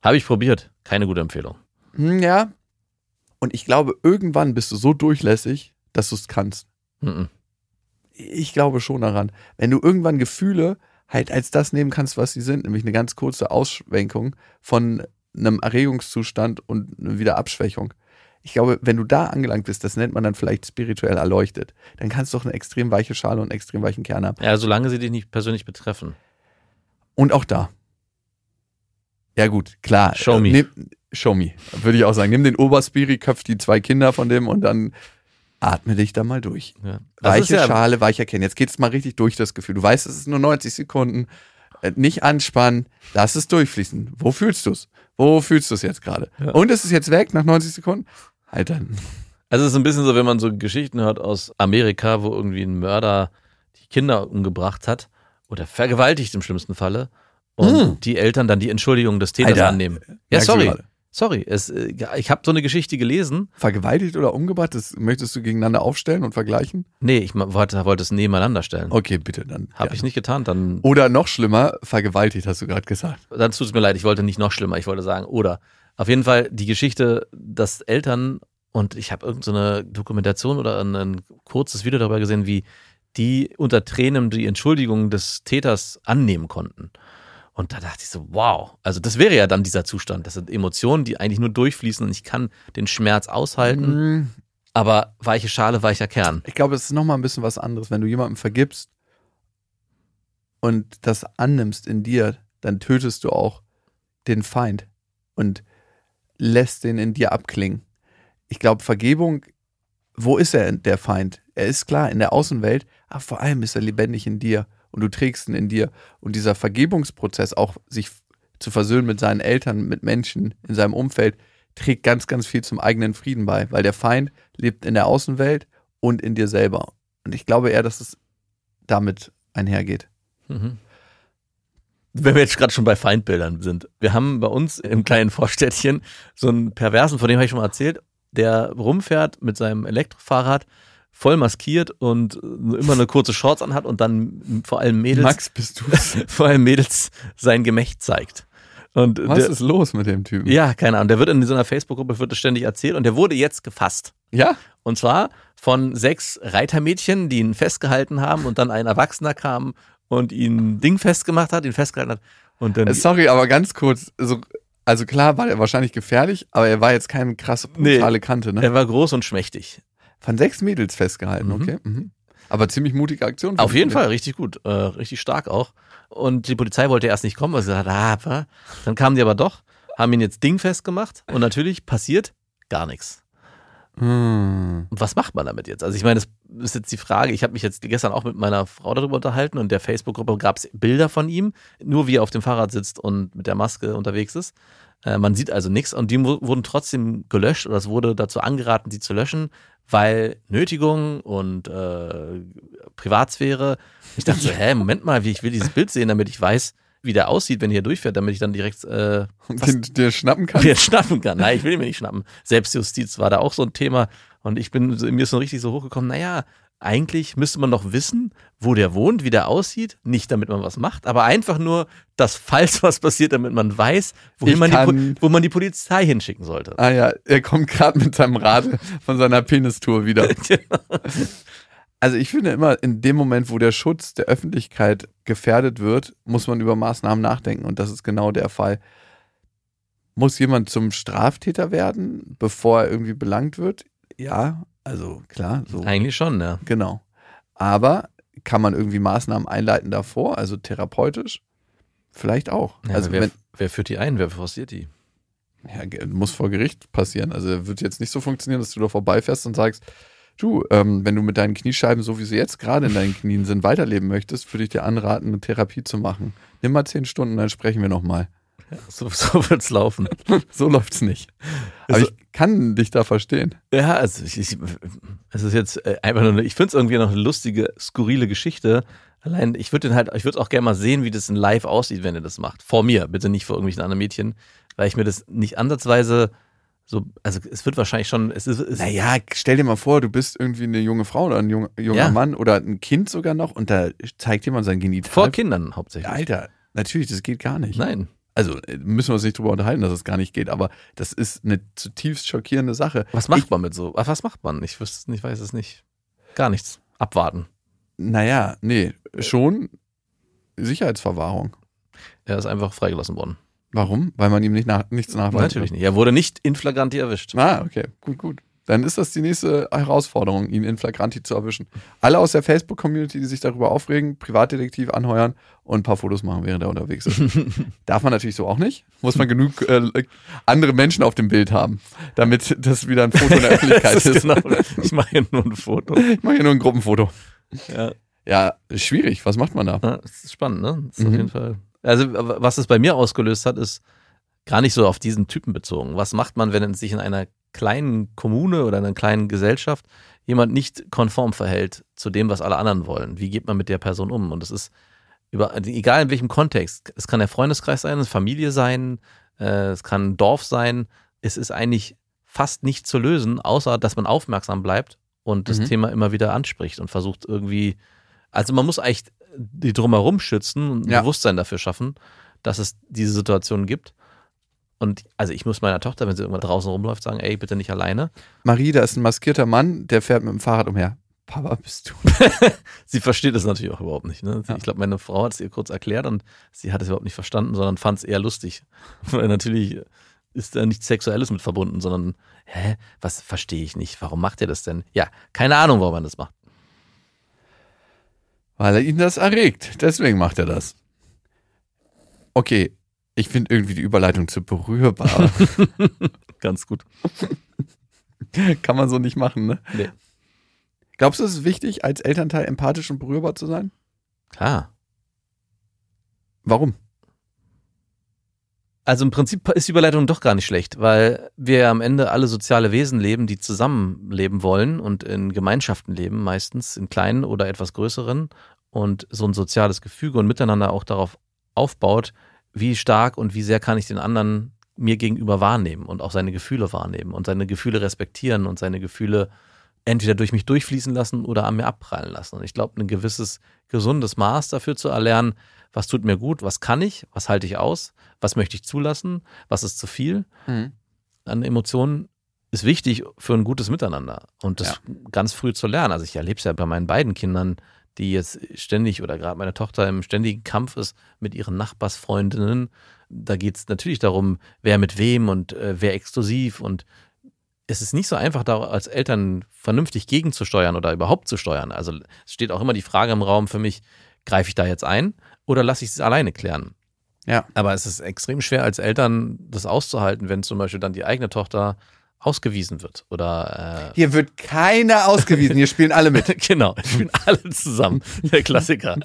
Habe ich probiert. Keine gute Empfehlung. Hm, ja. Und ich glaube, irgendwann bist du so durchlässig, dass du es kannst. Mhm. Ich glaube schon daran. Wenn du irgendwann Gefühle halt als das nehmen kannst, was sie sind, nämlich eine ganz kurze Ausschwenkung von einem Erregungszustand und eine Wiederabschwächung. Ich glaube, wenn du da angelangt bist, das nennt man dann vielleicht spirituell erleuchtet, dann kannst du auch eine extrem weiche Schale und einen extrem weichen Kern haben. Ja, solange sie dich nicht persönlich betreffen. Und auch da. Ja, gut, klar. Show me. Nimm, show me, würde ich auch sagen. Nimm den Oberspiri, köpf die zwei Kinder von dem und dann atme dich da mal durch. Ja. Weiche ja, Schale, weicher Kern. Jetzt geht's mal richtig durch das Gefühl. Du weißt, es ist nur 90 Sekunden. Äh, Nicht anspannen, lass es durchfließen. Wo fühlst du's? Wo fühlst du es jetzt gerade? Ja. Und ist es jetzt weg nach 90 Sekunden? Halt dann. Also es ist ein bisschen so, wenn man so Geschichten hört aus Amerika, wo irgendwie ein Mörder die Kinder umgebracht hat oder vergewaltigt im schlimmsten Falle und Hm. die Eltern dann die Entschuldigung des Täters Alter, annehmen. Ja, du sorry. Sorry, es, äh, ich habe so eine Geschichte gelesen. Vergewaltigt oder umgebracht, das möchtest du gegeneinander aufstellen und vergleichen? Nee, ich wollte, wollte es nebeneinander stellen. Okay, bitte dann. Habe Ja. ich nicht getan. Dann, Oder noch schlimmer, vergewaltigt, hast du gerade gesagt. dann tut es mir leid. Ich wollte nicht noch schlimmer. Ich wollte sagen, oder. Auf jeden Fall die Geschichte, dass Eltern, und ich habe irgendeine so Dokumentation oder ein, ein kurzes Video darüber gesehen, wie die unter Tränen die Entschuldigung des Täters annehmen konnten. Und da dachte ich so, wow. Also das wäre ja dann dieser Zustand. Das sind Emotionen, die eigentlich nur durchfließen und ich kann den Schmerz aushalten, Mm, aber weiche Schale, weicher Kern. Ich glaube, es ist nochmal ein bisschen was anderes. Wenn du jemandem vergibst und das annimmst in dir, dann tötest du auch den Feind und lässt den in dir abklingen. Ich glaube, Vergebung, wo ist er, der Feind? Er ist klar in der Außenwelt, aber vor allem ist er lebendig in dir und du trägst ihn in dir. Und dieser Vergebungsprozess, auch sich zu versöhnen mit seinen Eltern, mit Menschen in seinem Umfeld, trägt ganz, ganz viel zum eigenen Frieden bei, weil der Feind lebt in der Außenwelt und in dir selber. Und ich glaube eher, dass es damit einhergeht. Mhm. Wenn wir jetzt gerade schon bei Feindbildern sind. Wir haben bei uns im kleinen Vorstädtchen so einen Perversen, von dem habe ich schon mal erzählt, der rumfährt mit seinem Elektrofahrrad, voll maskiert und immer eine kurze Shorts anhat und dann vor allem Mädels, Max, bist du's? vor allem Mädels sein Gemächt zeigt. Und Was der, ist los mit dem Typen? ja, keine Ahnung. Der wird in so einer Facebook-Gruppe wird das ständig erzählt und der wurde jetzt gefasst. Ja? Und zwar von sechs Reitermädchen, die ihn festgehalten haben und dann ein Erwachsener kam und ihn ein Ding festgemacht hat, ihn festgehalten hat. Und dann Äh, Sorry, aber ganz kurz. Also, also klar war er wahrscheinlich gefährlich, aber er war jetzt keine krasse Nee. brutale Kante. Ne? er war groß und schmächtig. Von sechs Mädels festgehalten, Mhm. okay. Mhm. Aber ziemlich mutige Aktion. Auf jeden. Fall, richtig gut, äh, richtig stark auch. Und die Polizei wollte erst nicht kommen, weil sie gesagt hat, ah, dann kamen die aber doch, haben ihn jetzt dingfest gemacht und natürlich passiert gar nichts. Hm. Und was macht man damit jetzt? Also ich meine, das ist jetzt die Frage. Ich habe mich jetzt gestern auch mit meiner Frau darüber unterhalten und der Facebook-Gruppe gab es Bilder von ihm, nur wie er auf dem Fahrrad sitzt und mit der Maske unterwegs ist. Äh, man sieht also nichts und die wurden trotzdem gelöscht oder es wurde dazu angeraten, die zu löschen, weil Nötigung und äh, Privatsphäre. Ich dachte so, hä, Moment mal, wie ich will dieses Bild sehen, damit ich weiß, wie der aussieht, wenn er hier durchfährt, damit ich dann direkt äh, den dir schnappen kann. mir schnappen kann. Nein, ich will ihn mir nicht schnappen. Selbstjustiz war da auch so ein Thema. Und ich bin, mir ist so richtig so hochgekommen, naja, eigentlich müsste man noch wissen, wo der wohnt, wie der aussieht, nicht damit man was macht, aber einfach nur, dass falls was passiert, damit man weiß, wohin man die, wo man die Polizei hinschicken sollte. Ah ja, er kommt gerade mit seinem Rad von seiner Penistour wieder. Also ich finde immer, in dem Moment, wo der Schutz der Öffentlichkeit gefährdet wird, muss man über Maßnahmen nachdenken. Und das ist genau der Fall. Muss jemand zum Straftäter werden, bevor er irgendwie belangt wird? Ja, also klar, so. Eigentlich schon, ja. Genau. Aber kann man irgendwie Maßnahmen einleiten davor, also therapeutisch? Vielleicht auch. ja also wer, wenn, wer führt die ein? Wer forciert die? ja, muss vor Gericht passieren. Also wird jetzt nicht so funktionieren, dass du da vorbeifährst und sagst, du, ähm, wenn du mit deinen Kniescheiben, so wie sie jetzt gerade in deinen Knien sind, weiterleben möchtest, würde ich dir anraten, eine Therapie zu machen. Nimm mal zehn Stunden, dann sprechen wir nochmal. So, so wird's laufen. So läuft's nicht. Aber Also- ich kann dich da verstehen. Ja, also ich, ich, es ist jetzt äh, einfach nur, eine, ich finde es irgendwie noch eine lustige, skurrile Geschichte. Allein, ich würde den halt, ich würde auch gerne mal sehen, wie das in live aussieht, wenn er das macht. Vor mir, bitte nicht vor irgendwelchen anderen Mädchen, weil ich mir das nicht ansatzweise so, also es wird wahrscheinlich schon, es ist, es, Naja, stell dir mal vor, du bist irgendwie eine junge Frau oder ein junger, junger Ja. Mann oder ein Kind sogar noch und da zeigt jemand sein Genital. vor Kindern hauptsächlich. Alter, natürlich, das geht gar nicht. Nein. Also äh, müssen wir uns nicht drüber unterhalten, dass es gar nicht geht, aber das ist eine zutiefst schockierende Sache. Was macht Ich- man mit so? Ach, Was macht man? Ich wüsste nicht, weiß es nicht. Gar nichts. Abwarten. Naja, nee, schon Sicherheitsverwahrung. Er ist einfach freigelassen worden. Warum? Weil man ihm nicht nach, nichts nachweist. Natürlich nicht. Er wurde nicht in flagranti erwischt. Ah, okay, gut, gut. Dann ist das die nächste Herausforderung, ihn in Flagranti zu erwischen. Alle aus der Facebook-Community, die sich darüber aufregen, Privatdetektiv anheuern und ein paar Fotos machen, während er unterwegs ist. Darf man natürlich so auch nicht. Muss man genug äh, andere Menschen auf dem Bild haben, damit das wieder ein Foto in der Öffentlichkeit ist. ist genau, ich mache hier nur ein Foto. Ich mache hier nur ein Gruppenfoto. Ja. Ja, schwierig. Was macht man da? Ja, das ist spannend, ne? Das ist auf Mhm. jeden Fall. Also, was es bei mir ausgelöst hat, ist gar nicht so auf diesen Typen bezogen. Was macht man, wenn sich in einer kleinen Kommune oder einer kleinen Gesellschaft jemand nicht konform verhält zu dem, was alle anderen wollen? Wie geht man mit der Person um? Und es ist über, egal in welchem Kontext. Es kann der Freundeskreis sein, es Familie sein, äh, es kann ein Dorf sein. Es ist eigentlich fast nicht zu lösen, außer dass man aufmerksam bleibt und das Mhm. Thema immer wieder anspricht und versucht irgendwie also man muss eigentlich die drumherum schützen und ein Ja. Bewusstsein dafür schaffen, dass es diese Situationen gibt. Und also ich muss meiner Tochter, wenn sie irgendwann draußen rumläuft, sagen, ey, bitte nicht alleine. Marie, da ist ein maskierter Mann, der fährt mit dem Fahrrad umher. Papa, bist du? Sie versteht es natürlich auch überhaupt nicht. Ne? Ja. Ich glaube, meine Frau hat es ihr kurz erklärt und sie hat es überhaupt nicht verstanden, sondern fand es eher lustig. Weil natürlich ist da nichts Sexuelles mit verbunden, sondern, hä, was verstehe ich nicht? Warum macht ihr das denn? Ja, keine Ahnung, warum man das macht. Weil er ihn das erregt. Deswegen macht er das. Okay, ich finde irgendwie die Überleitung zu berührbar. Ganz gut. Kann man so nicht machen, ne? Nee. Glaubst du, es ist wichtig, als Elternteil empathisch und berührbar zu sein? Klar. Warum? Also im Prinzip ist die Überleitung doch gar nicht schlecht, weil wir am Ende alle soziale Wesen leben, die zusammenleben wollen und in Gemeinschaften leben, meistens in kleinen oder etwas größeren und so ein soziales Gefüge und Miteinander auch darauf aufbaut, wie stark und wie sehr kann ich den anderen mir gegenüber wahrnehmen und auch seine Gefühle wahrnehmen und seine Gefühle respektieren und seine Gefühle entweder durch mich durchfließen lassen oder an mir abprallen lassen. Und ich glaube, ein gewisses gesundes Maß dafür zu erlernen, was tut mir gut, was kann ich, was halte ich aus, was möchte ich zulassen, was ist zu viel an Emotionen, ist wichtig für ein gutes Miteinander. Und das ganz früh zu lernen. Also ich erlebe es ja bei meinen beiden Kindern, die jetzt ständig oder gerade meine Tochter im ständigen Kampf ist mit ihren Nachbarsfreundinnen. Da geht es natürlich darum, wer mit wem und äh, wer exklusiv und es ist nicht so einfach, da als Eltern vernünftig gegenzusteuern oder überhaupt zu steuern. Also es steht auch immer die Frage im Raum für mich, greife ich da jetzt ein oder lasse ich es alleine klären? Ja. Aber es ist extrem schwer als Eltern, das auszuhalten, wenn zum Beispiel dann die eigene Tochter ausgewiesen wird oder Hier wird keiner ausgewiesen, hier spielen alle äh, mit. genau, spielen alle zusammen. Der Klassiker.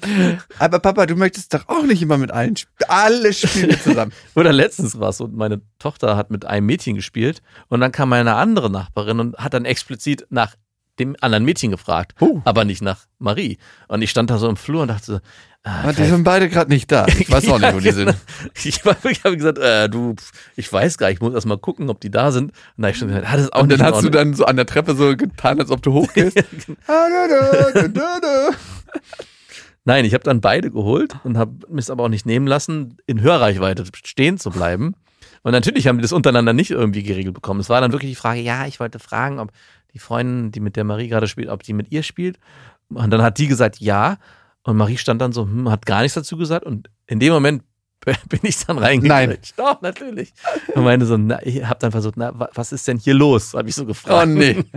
Aber Papa, du möchtest doch auch nicht immer mit allen spielen. Alle spielen zusammen. Oder letztens war es so, meine Tochter hat mit einem Mädchen gespielt und dann kam eine andere Nachbarin und hat dann explizit nach dem anderen Mädchen gefragt, Huh. aber nicht nach Marie. Und ich stand da so im Flur und dachte so, ah, die sind beide gerade nicht da. Ich weiß auch nicht, wo die genau. sind. Ich, ich habe gesagt, äh, du, ich weiß gar nicht, ich muss erst mal gucken, ob die da sind. Und dann ich schon gesagt, ah, das ist auch Und dann hast du dann so an der Treppe so getan, als ob du hochgehst. Nein, ich habe dann beide geholt und habe mich aber auch nicht nehmen lassen, in Hörreichweite stehen zu bleiben. Und natürlich haben die das untereinander nicht irgendwie geregelt bekommen. Es war dann wirklich die Frage, ja, ich wollte fragen, ob die Freundin, die mit der Marie gerade spielt, ob die mit ihr spielt. Und dann hat die gesagt, ja. Und Marie stand dann so, hm, hat gar nichts dazu gesagt. Und in dem Moment bin ich dann reingekritscht. Doch, natürlich. Und meinte so, na, ich habe dann versucht, na, wa- was ist denn hier los? Habe ich so gefragt. Oh nee.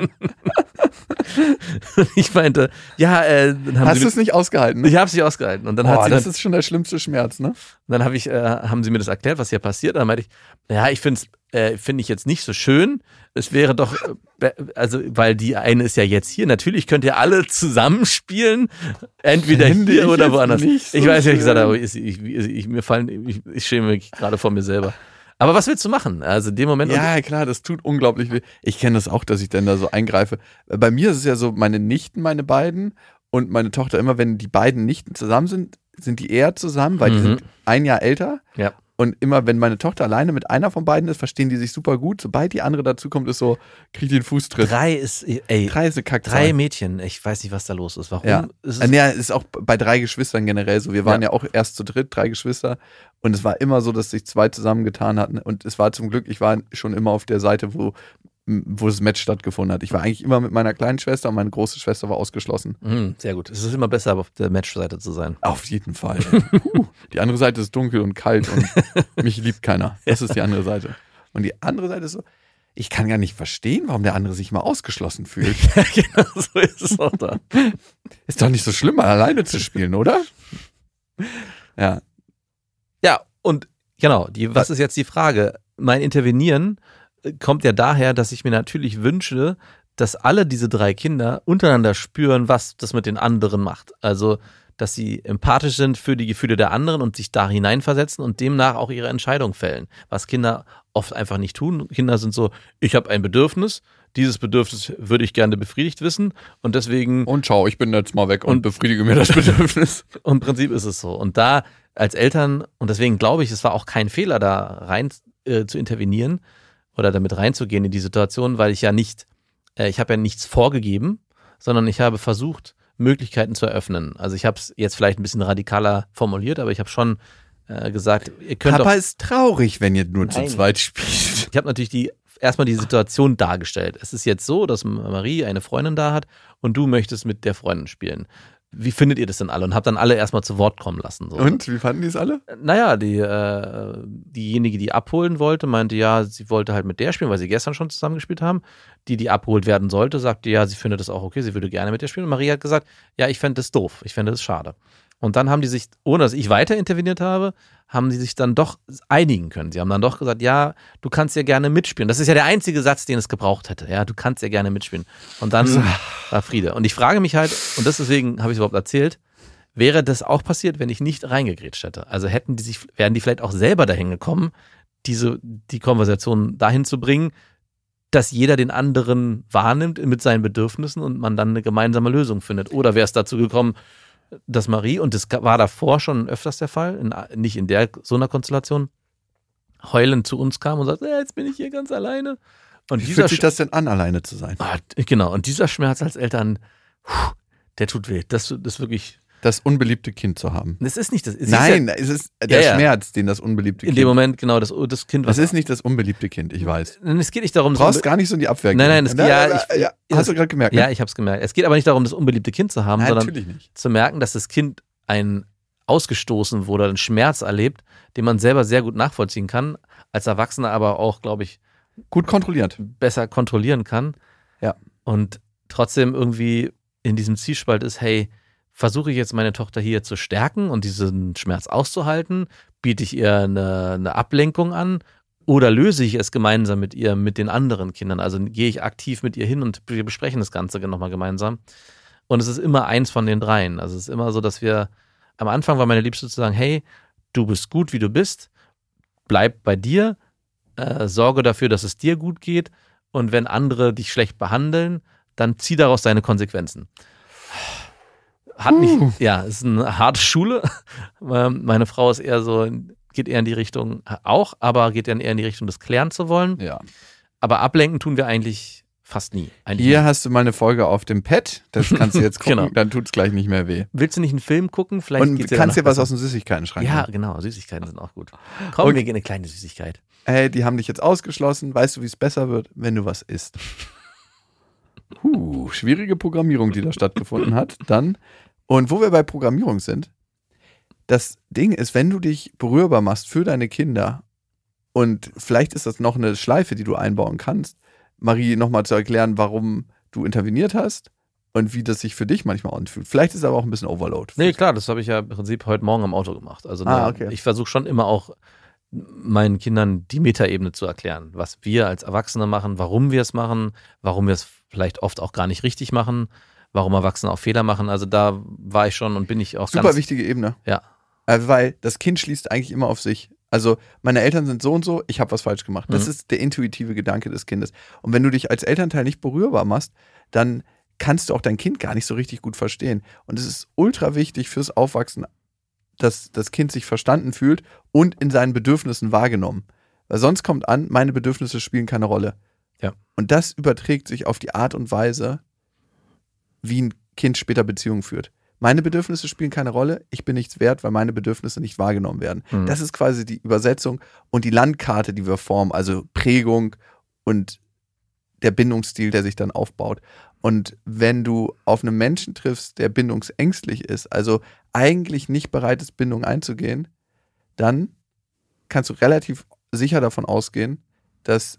Und ich meinte, ja, äh, dann haben Hast du es nicht ausgehalten? Ne? ich habe sie ausgehalten. Und dann hat Oh, sie das dann, ist schon der schlimmste Schmerz, ne? Und dann habe ich, äh, haben sie mir das erklärt, was hier passiert. Dann meinte ich, ja, ich finde es, äh, finde ich jetzt nicht so schön. Es wäre doch, äh, also, weil die eine ist ja jetzt hier. Natürlich könnt ihr alle zusammenspielen, entweder Finde hier oder woanders. so ich weiß ja, ich gesagt ich, ich, ich, mir fallen, ich, ich schäme mich gerade vor mir selber. Aber was willst du machen? Also in dem Moment. Ja, klar, das tut unglaublich weh. Ich kenne das auch, dass ich dann da so eingreife. Bei mir ist es ja so, meine Nichten, meine beiden und meine Tochter, immer wenn die beiden Nichten zusammen sind, sind die eher zusammen, weil die Mhm. sind ein Jahr älter. Ja. Und immer, wenn meine Tochter alleine mit einer von beiden ist, verstehen die sich super gut. Sobald die andere dazukommt, ist so, kriegt die den Fußtritt. drei ist, ey, Drei ist eine Kackzahl. drei Mädchen. Ich weiß nicht, was da los ist. Warum Ja. ist es Äh, nee, ist auch bei drei Geschwistern generell so. Wir waren Ja. ja, auch erst zu dritt, drei Geschwister. Und es war immer so, dass sich zwei zusammengetan hatten. Und es war zum Glück, ich war schon immer auf der Seite, wo, wo das Match stattgefunden hat. Ich war eigentlich immer mit meiner kleinen Schwester und meine große Schwester war ausgeschlossen. Hm, sehr gut. Es ist immer besser, auf der Matchseite zu sein. Auf jeden Fall. Puh. die andere Seite ist dunkel und kalt und mich liebt keiner. Das ist die andere Seite. Und die andere Seite ist so, ich kann gar nicht verstehen, warum der andere sich mal ausgeschlossen fühlt. genau, so ist es auch da. Ist doch nicht so schlimm, mal alleine zu spielen, oder? Ja. Ja, und genau, die, was ist jetzt die Frage? Mein Intervenieren kommt ja daher, dass ich mir natürlich wünsche, dass alle diese drei Kinder untereinander spüren, was das mit den anderen macht. Also, dass sie empathisch sind für die Gefühle der anderen und sich da hineinversetzen und demnach auch ihre Entscheidung fällen. Was Kinder oft einfach nicht tun. Kinder sind so, ich habe ein Bedürfnis, dieses Bedürfnis würde ich gerne befriedigt wissen und deswegen Und ciao, ich bin jetzt mal weg und, Und- befriedige mir das Bedürfnis. Im Prinzip ist es so. Und da als Eltern, und deswegen glaube ich, es war auch kein Fehler, da rein äh, zu intervenieren oder damit reinzugehen in die Situation, weil ich ja nicht, äh, ich habe ja nichts vorgegeben, sondern ich habe versucht, Möglichkeiten zu eröffnen. Also ich habe es jetzt vielleicht ein bisschen radikaler formuliert, aber ich habe schon äh, gesagt, ihr könnt Papa ist traurig, wenn ihr nur zu Nein. zweit spielt. ich habe natürlich die erstmal die Situation dargestellt. Es ist jetzt so, dass Marie eine Freundin da hat und du möchtest mit der Freundin spielen. Wie findet ihr das denn alle? Und habe dann alle erstmal zu Wort kommen lassen. So. Und wie fanden die es alle? Naja, die, äh, diejenige, die abholen wollte, meinte ja, sie wollte halt mit der spielen, weil sie gestern schon zusammen gespielt haben. Die, die abgeholt werden sollte, sagte ja, sie findet das auch okay, sie würde gerne mit der spielen. Und Maria hat gesagt, ja, ich fände das doof, ich fände das schade. Und dann haben die sich, ohne dass ich weiter interveniert habe, haben die sich dann doch einigen können. Sie haben dann doch gesagt, ja, du kannst ja gerne mitspielen. Das ist ja der einzige Satz, den es gebraucht hätte. Ja, du kannst ja gerne mitspielen. Und dann war Friede. Und ich frage mich halt, und deswegen habe ich es überhaupt erzählt, wäre das auch passiert, wenn ich nicht reingegrätscht hätte. Also hätten die sich, wären die vielleicht auch selber dahin gekommen, diese, die Konversation dahin zu bringen, dass jeder den anderen wahrnimmt mit seinen Bedürfnissen und man dann eine gemeinsame Lösung findet. Oder wäre es dazu gekommen, dass Marie, und das war davor schon öfters der Fall, in, nicht in der so einer Konstellation, heulend zu uns kam und sagt, "Ja, jetzt bin ich hier ganz alleine. Und Wie fühlt sich das denn an, alleine zu sein? Ah, genau, und dieser Schmerz als Eltern, der tut weh. Das, das ist wirklich, Das unbeliebte Kind zu haben. das ist nicht das. es ist Nein, ja es ist der Ja, ja. Schmerz, den das unbeliebte in Kind. dem Moment, genau, das, das Kind, das ist nicht das unbeliebte Kind, ich weiß. Es geht nicht darum, Du brauchst gar nicht so in die Abwehr Nein, nein, es- ja, ich- ja, das- hast du gerade gemerkt? Ja, ne? ich habe es gemerkt. Es geht aber nicht darum, das unbeliebte Kind zu haben, Nein, sondern zu merken, dass das Kind einen ausgestoßen wurde, einen Schmerz erlebt, den man selber sehr gut nachvollziehen kann, als Erwachsener aber auch, glaube ich, Gut kontrolliert. besser kontrollieren kann. Ja. Und trotzdem irgendwie in diesem Zielspalt ist, hey, versuche ich jetzt meine Tochter hier zu stärken und diesen Schmerz auszuhalten? Biete ich ihr eine, eine Ablenkung an? Oder löse ich es gemeinsam mit ihr, mit den anderen Kindern? Also gehe ich aktiv mit ihr hin und wir besprechen das Ganze nochmal gemeinsam. Und es ist immer eins von den dreien. Also es ist immer so, dass wir am Anfang war meine Liebste zu sagen, hey, du bist gut, wie du bist, bleib bei dir, äh, sorge dafür, dass es dir gut geht. Und wenn andere dich schlecht behandeln, dann zieh daraus deine Konsequenzen. Hat nicht, ja, ist eine harte Schule. Ähm, Meine Frau ist eher so, geht eher in die Richtung auch, aber geht dann eher in die Richtung, das klären zu wollen. Ja. Aber ablenken tun wir eigentlich fast nie. Eigentlich Hier nie. hast du mal eine Folge auf dem Pad. Das kannst du jetzt gucken, Genau. dann tut's gleich nicht mehr weh. Willst du nicht einen Film gucken? Vielleicht Und kannst dir was aus dem Süßigkeiten-Schrank. Ja, nehmen. genau. Süßigkeiten sind auch gut. Komm, Okay. wir gehen eine kleine Süßigkeit. Hey, die haben dich jetzt ausgeschlossen. Weißt du, wie es besser wird, wenn du was isst? Huh, schwierige Programmierung, die da stattgefunden hat. Dann, und wo wir bei Programmierung sind, das Ding ist, wenn du dich berührbar machst für deine Kinder, und vielleicht ist das noch eine Schleife, die du einbauen kannst, Marie nochmal zu erklären, warum du interveniert hast und wie das sich für dich manchmal anfühlt. Vielleicht ist es aber auch ein bisschen Overload. Nee, klar, das habe ich ja im Prinzip heute Morgen am Auto gemacht. Also Ah, ne, okay. ich versuche schon immer auch meinen Kindern die Metaebene zu erklären, was wir als Erwachsene machen, warum wir es machen, warum wir es vielleicht oft auch gar nicht richtig machen, warum Erwachsene auch Fehler machen. Also da war ich schon und bin ich auch Super wichtige Ebene. Ja. Äh, weil das Kind schließt eigentlich immer auf sich. Also meine Eltern sind so und so, ich habe was falsch gemacht. Das Mhm. ist der intuitive Gedanke des Kindes. Und wenn du dich als Elternteil nicht berührbar machst, dann kannst du auch dein Kind gar nicht so richtig gut verstehen. Und es ist ultra wichtig fürs Aufwachsen, dass das Kind sich verstanden fühlt und in seinen Bedürfnissen wahrgenommen. Weil sonst kommt an, meine Bedürfnisse spielen keine Rolle. Ja. Und das überträgt sich auf die Art und Weise, wie ein Kind später Beziehungen führt. Meine Bedürfnisse spielen keine Rolle, ich bin nichts wert, weil meine Bedürfnisse nicht wahrgenommen werden. Mhm. Das ist quasi die Übersetzung und die Landkarte, die wir formen, also Prägung und der Bindungsstil, der sich dann aufbaut. Und wenn du auf einen Menschen triffst, der bindungsängstlich ist, also eigentlich nicht bereit ist, Bindung einzugehen, dann kannst du relativ sicher davon ausgehen, dass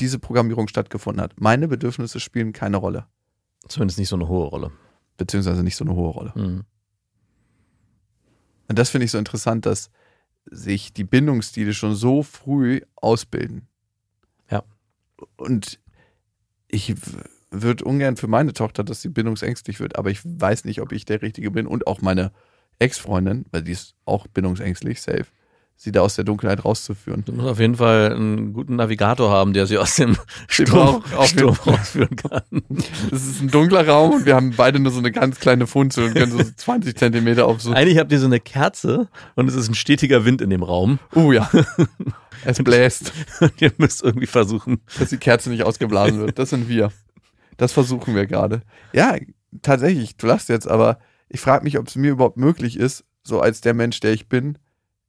diese Programmierung stattgefunden hat. Meine Bedürfnisse spielen keine Rolle, zumindest nicht so eine hohe Rolle. beziehungsweise nicht so eine hohe Rolle. Mhm. Und das finde ich so interessant, dass sich die Bindungsstile schon so früh ausbilden. Ja. Und ich würde ungern für meine Tochter, dass sie bindungsängstlich wird, aber ich weiß nicht, ob ich der Richtige bin und auch meine Ex-Freundin, weil die ist auch bindungsängstlich, safe, sie da aus der Dunkelheit rauszuführen. Du musst auf jeden Fall einen guten Navigator haben, der sie aus dem Sturm, Sturm rausführen kann. Es ist ein dunkler Raum und wir haben beide nur so eine ganz kleine Funzel und können so 20 Zentimeter auf so. Eigentlich habt ihr so eine Kerze und es ist ein stetiger Wind in dem Raum. Oh ja. Es bläst. Und ihr müsst irgendwie versuchen. dass die Kerze nicht ausgeblasen wird. Das sind wir. Das versuchen wir gerade. Ja, tatsächlich, du lachst jetzt, aber ich frage mich, ob es mir überhaupt möglich ist, so als der Mensch, der ich bin,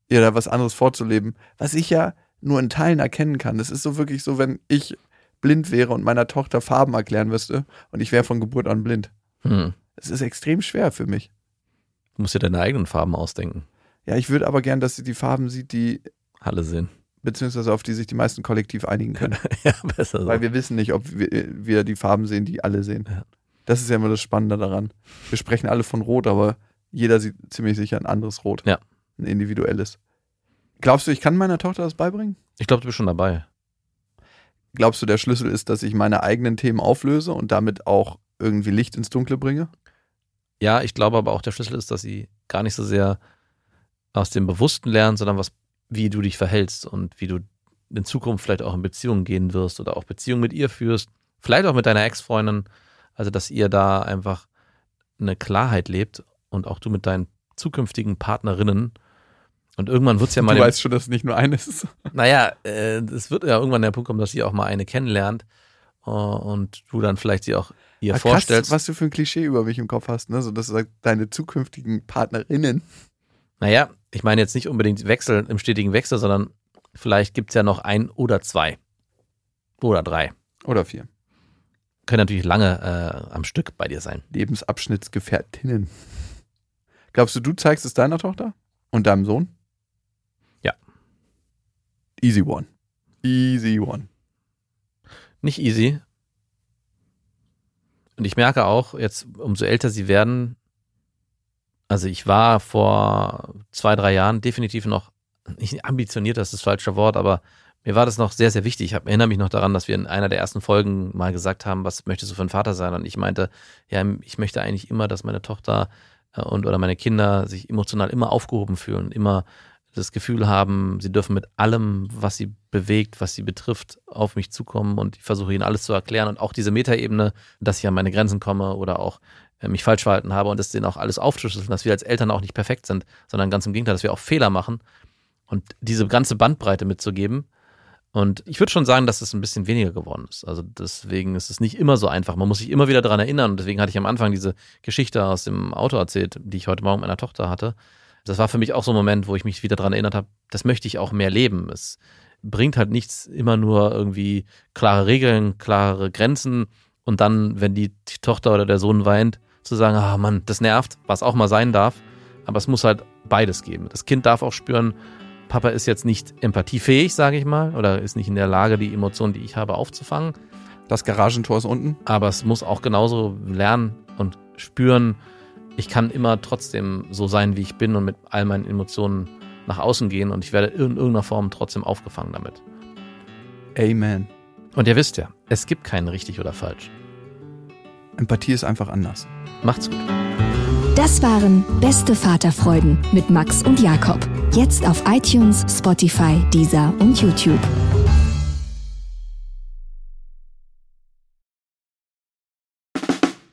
ihr da was anderes vorzuleben, was ich ja nur in Teilen erkennen kann. Das ist so wirklich so, wenn ich blind wäre und meiner Tochter Farben erklären müsste und ich wäre von Geburt an blind. Hm. Es ist extrem schwer für mich. Du musst dir deine eigenen Farben ausdenken. Ja, ich würde aber gern, dass sie die Farben sieht, die, Alle sehen. beziehungsweise auf die sich die meisten kollektiv einigen können. ja, besser so. Weil wir wissen nicht, ob wir, wir die Farben sehen, die alle sehen. Ja. Das ist ja immer das Spannende daran. Wir sprechen alle von Rot, aber jeder sieht ziemlich sicher ein anderes Rot. Ja. Ein individuelles. Glaubst du, ich kann meiner Tochter das beibringen? ich glaube, du bist schon dabei. Glaubst du, der Schlüssel ist, dass ich meine eigenen Themen auflöse und damit auch irgendwie Licht ins Dunkle bringe? Ja, ich glaube aber auch der Schlüssel ist, dass sie gar nicht so sehr aus dem Bewussten lernen, sondern was, wie du dich verhältst und wie du in Zukunft vielleicht auch in Beziehungen gehen wirst oder auch Beziehungen mit ihr führst. Vielleicht auch mit deiner Ex-Freundin. Also, dass ihr da einfach eine Klarheit lebt und auch du mit deinen zukünftigen Partnerinnen. Und irgendwann wird es ja mal. du weißt schon, dass es nicht nur eines ist. naja, äh, es wird ja irgendwann der Punkt kommen, dass sie auch mal eine kennenlernt äh, und du dann vielleicht sie auch ihr Ah, vorstellst. Krass, was du für ein Klischee über mich im Kopf hast, ne? So, dass du sagst, deine zukünftigen Partnerinnen. Naja, ich meine jetzt nicht unbedingt Wechsel im stetigen Wechsel, sondern vielleicht gibt es ja noch ein oder zwei. Oder drei. Oder vier. Können natürlich lange äh, am Stück bei dir sein. Lebensabschnittsgefährtinnen. Glaubst du, du zeigst es deiner Tochter und deinem Sohn? Easy one. Easy one. Nicht easy. Und ich merke auch, jetzt, umso älter sie werden, also ich war vor zwei, drei Jahren definitiv noch, nicht ambitioniert, das ist das falsche Wort, aber mir war das noch sehr, sehr wichtig. Ich hab, erinnere mich noch daran, dass wir in einer der ersten Folgen mal gesagt haben, was möchtest du für ein Vater sein? Und ich meinte, ja, ich möchte eigentlich immer, dass meine Tochter äh, und oder meine Kinder sich emotional immer aufgehoben fühlen, immer das Gefühl haben, sie dürfen mit allem, was sie bewegt, was sie betrifft, auf mich zukommen und ich versuche ihnen alles zu erklären und auch diese Metaebene, dass ich an meine Grenzen komme oder auch äh, mich falsch verhalten habe und das denen auch alles aufzuschlüsseln, dass wir als Eltern auch nicht perfekt sind, sondern ganz im Gegenteil, dass wir auch Fehler machen und diese ganze Bandbreite mitzugeben. Und ich würde schon sagen, dass es ein bisschen weniger geworden ist. Also deswegen ist es nicht immer so einfach. Man muss sich immer wieder daran erinnern. Und deswegen hatte ich am Anfang diese Geschichte aus dem Auto erzählt, die ich heute Morgen meiner Tochter hatte. Das war für mich auch so ein Moment, wo ich mich wieder daran erinnert habe, das möchte ich auch mehr leben. Es bringt halt nichts, immer nur irgendwie klare Regeln, klare Grenzen und dann, wenn die Tochter oder der Sohn weint, zu sagen, ah Mann, das nervt, was auch mal sein darf. Aber es muss halt beides geben. Das Kind darf auch spüren, Papa ist jetzt nicht empathiefähig, sage ich mal, oder ist nicht in der Lage, die Emotionen, die ich habe, aufzufangen. Das Garagentor ist unten. Aber es muss auch genauso lernen und spüren, ich kann immer trotzdem so sein, wie ich bin und mit all meinen Emotionen nach außen gehen und ich werde in irgendeiner Form trotzdem aufgefangen damit. Amen. Und ihr wisst ja, es gibt keinen richtig oder falsch. Empathie ist einfach anders. Macht's gut. Das waren Beste Vaterfreuden mit Max und Jakob. Jetzt auf iTunes, Spotify, Deezer und YouTube.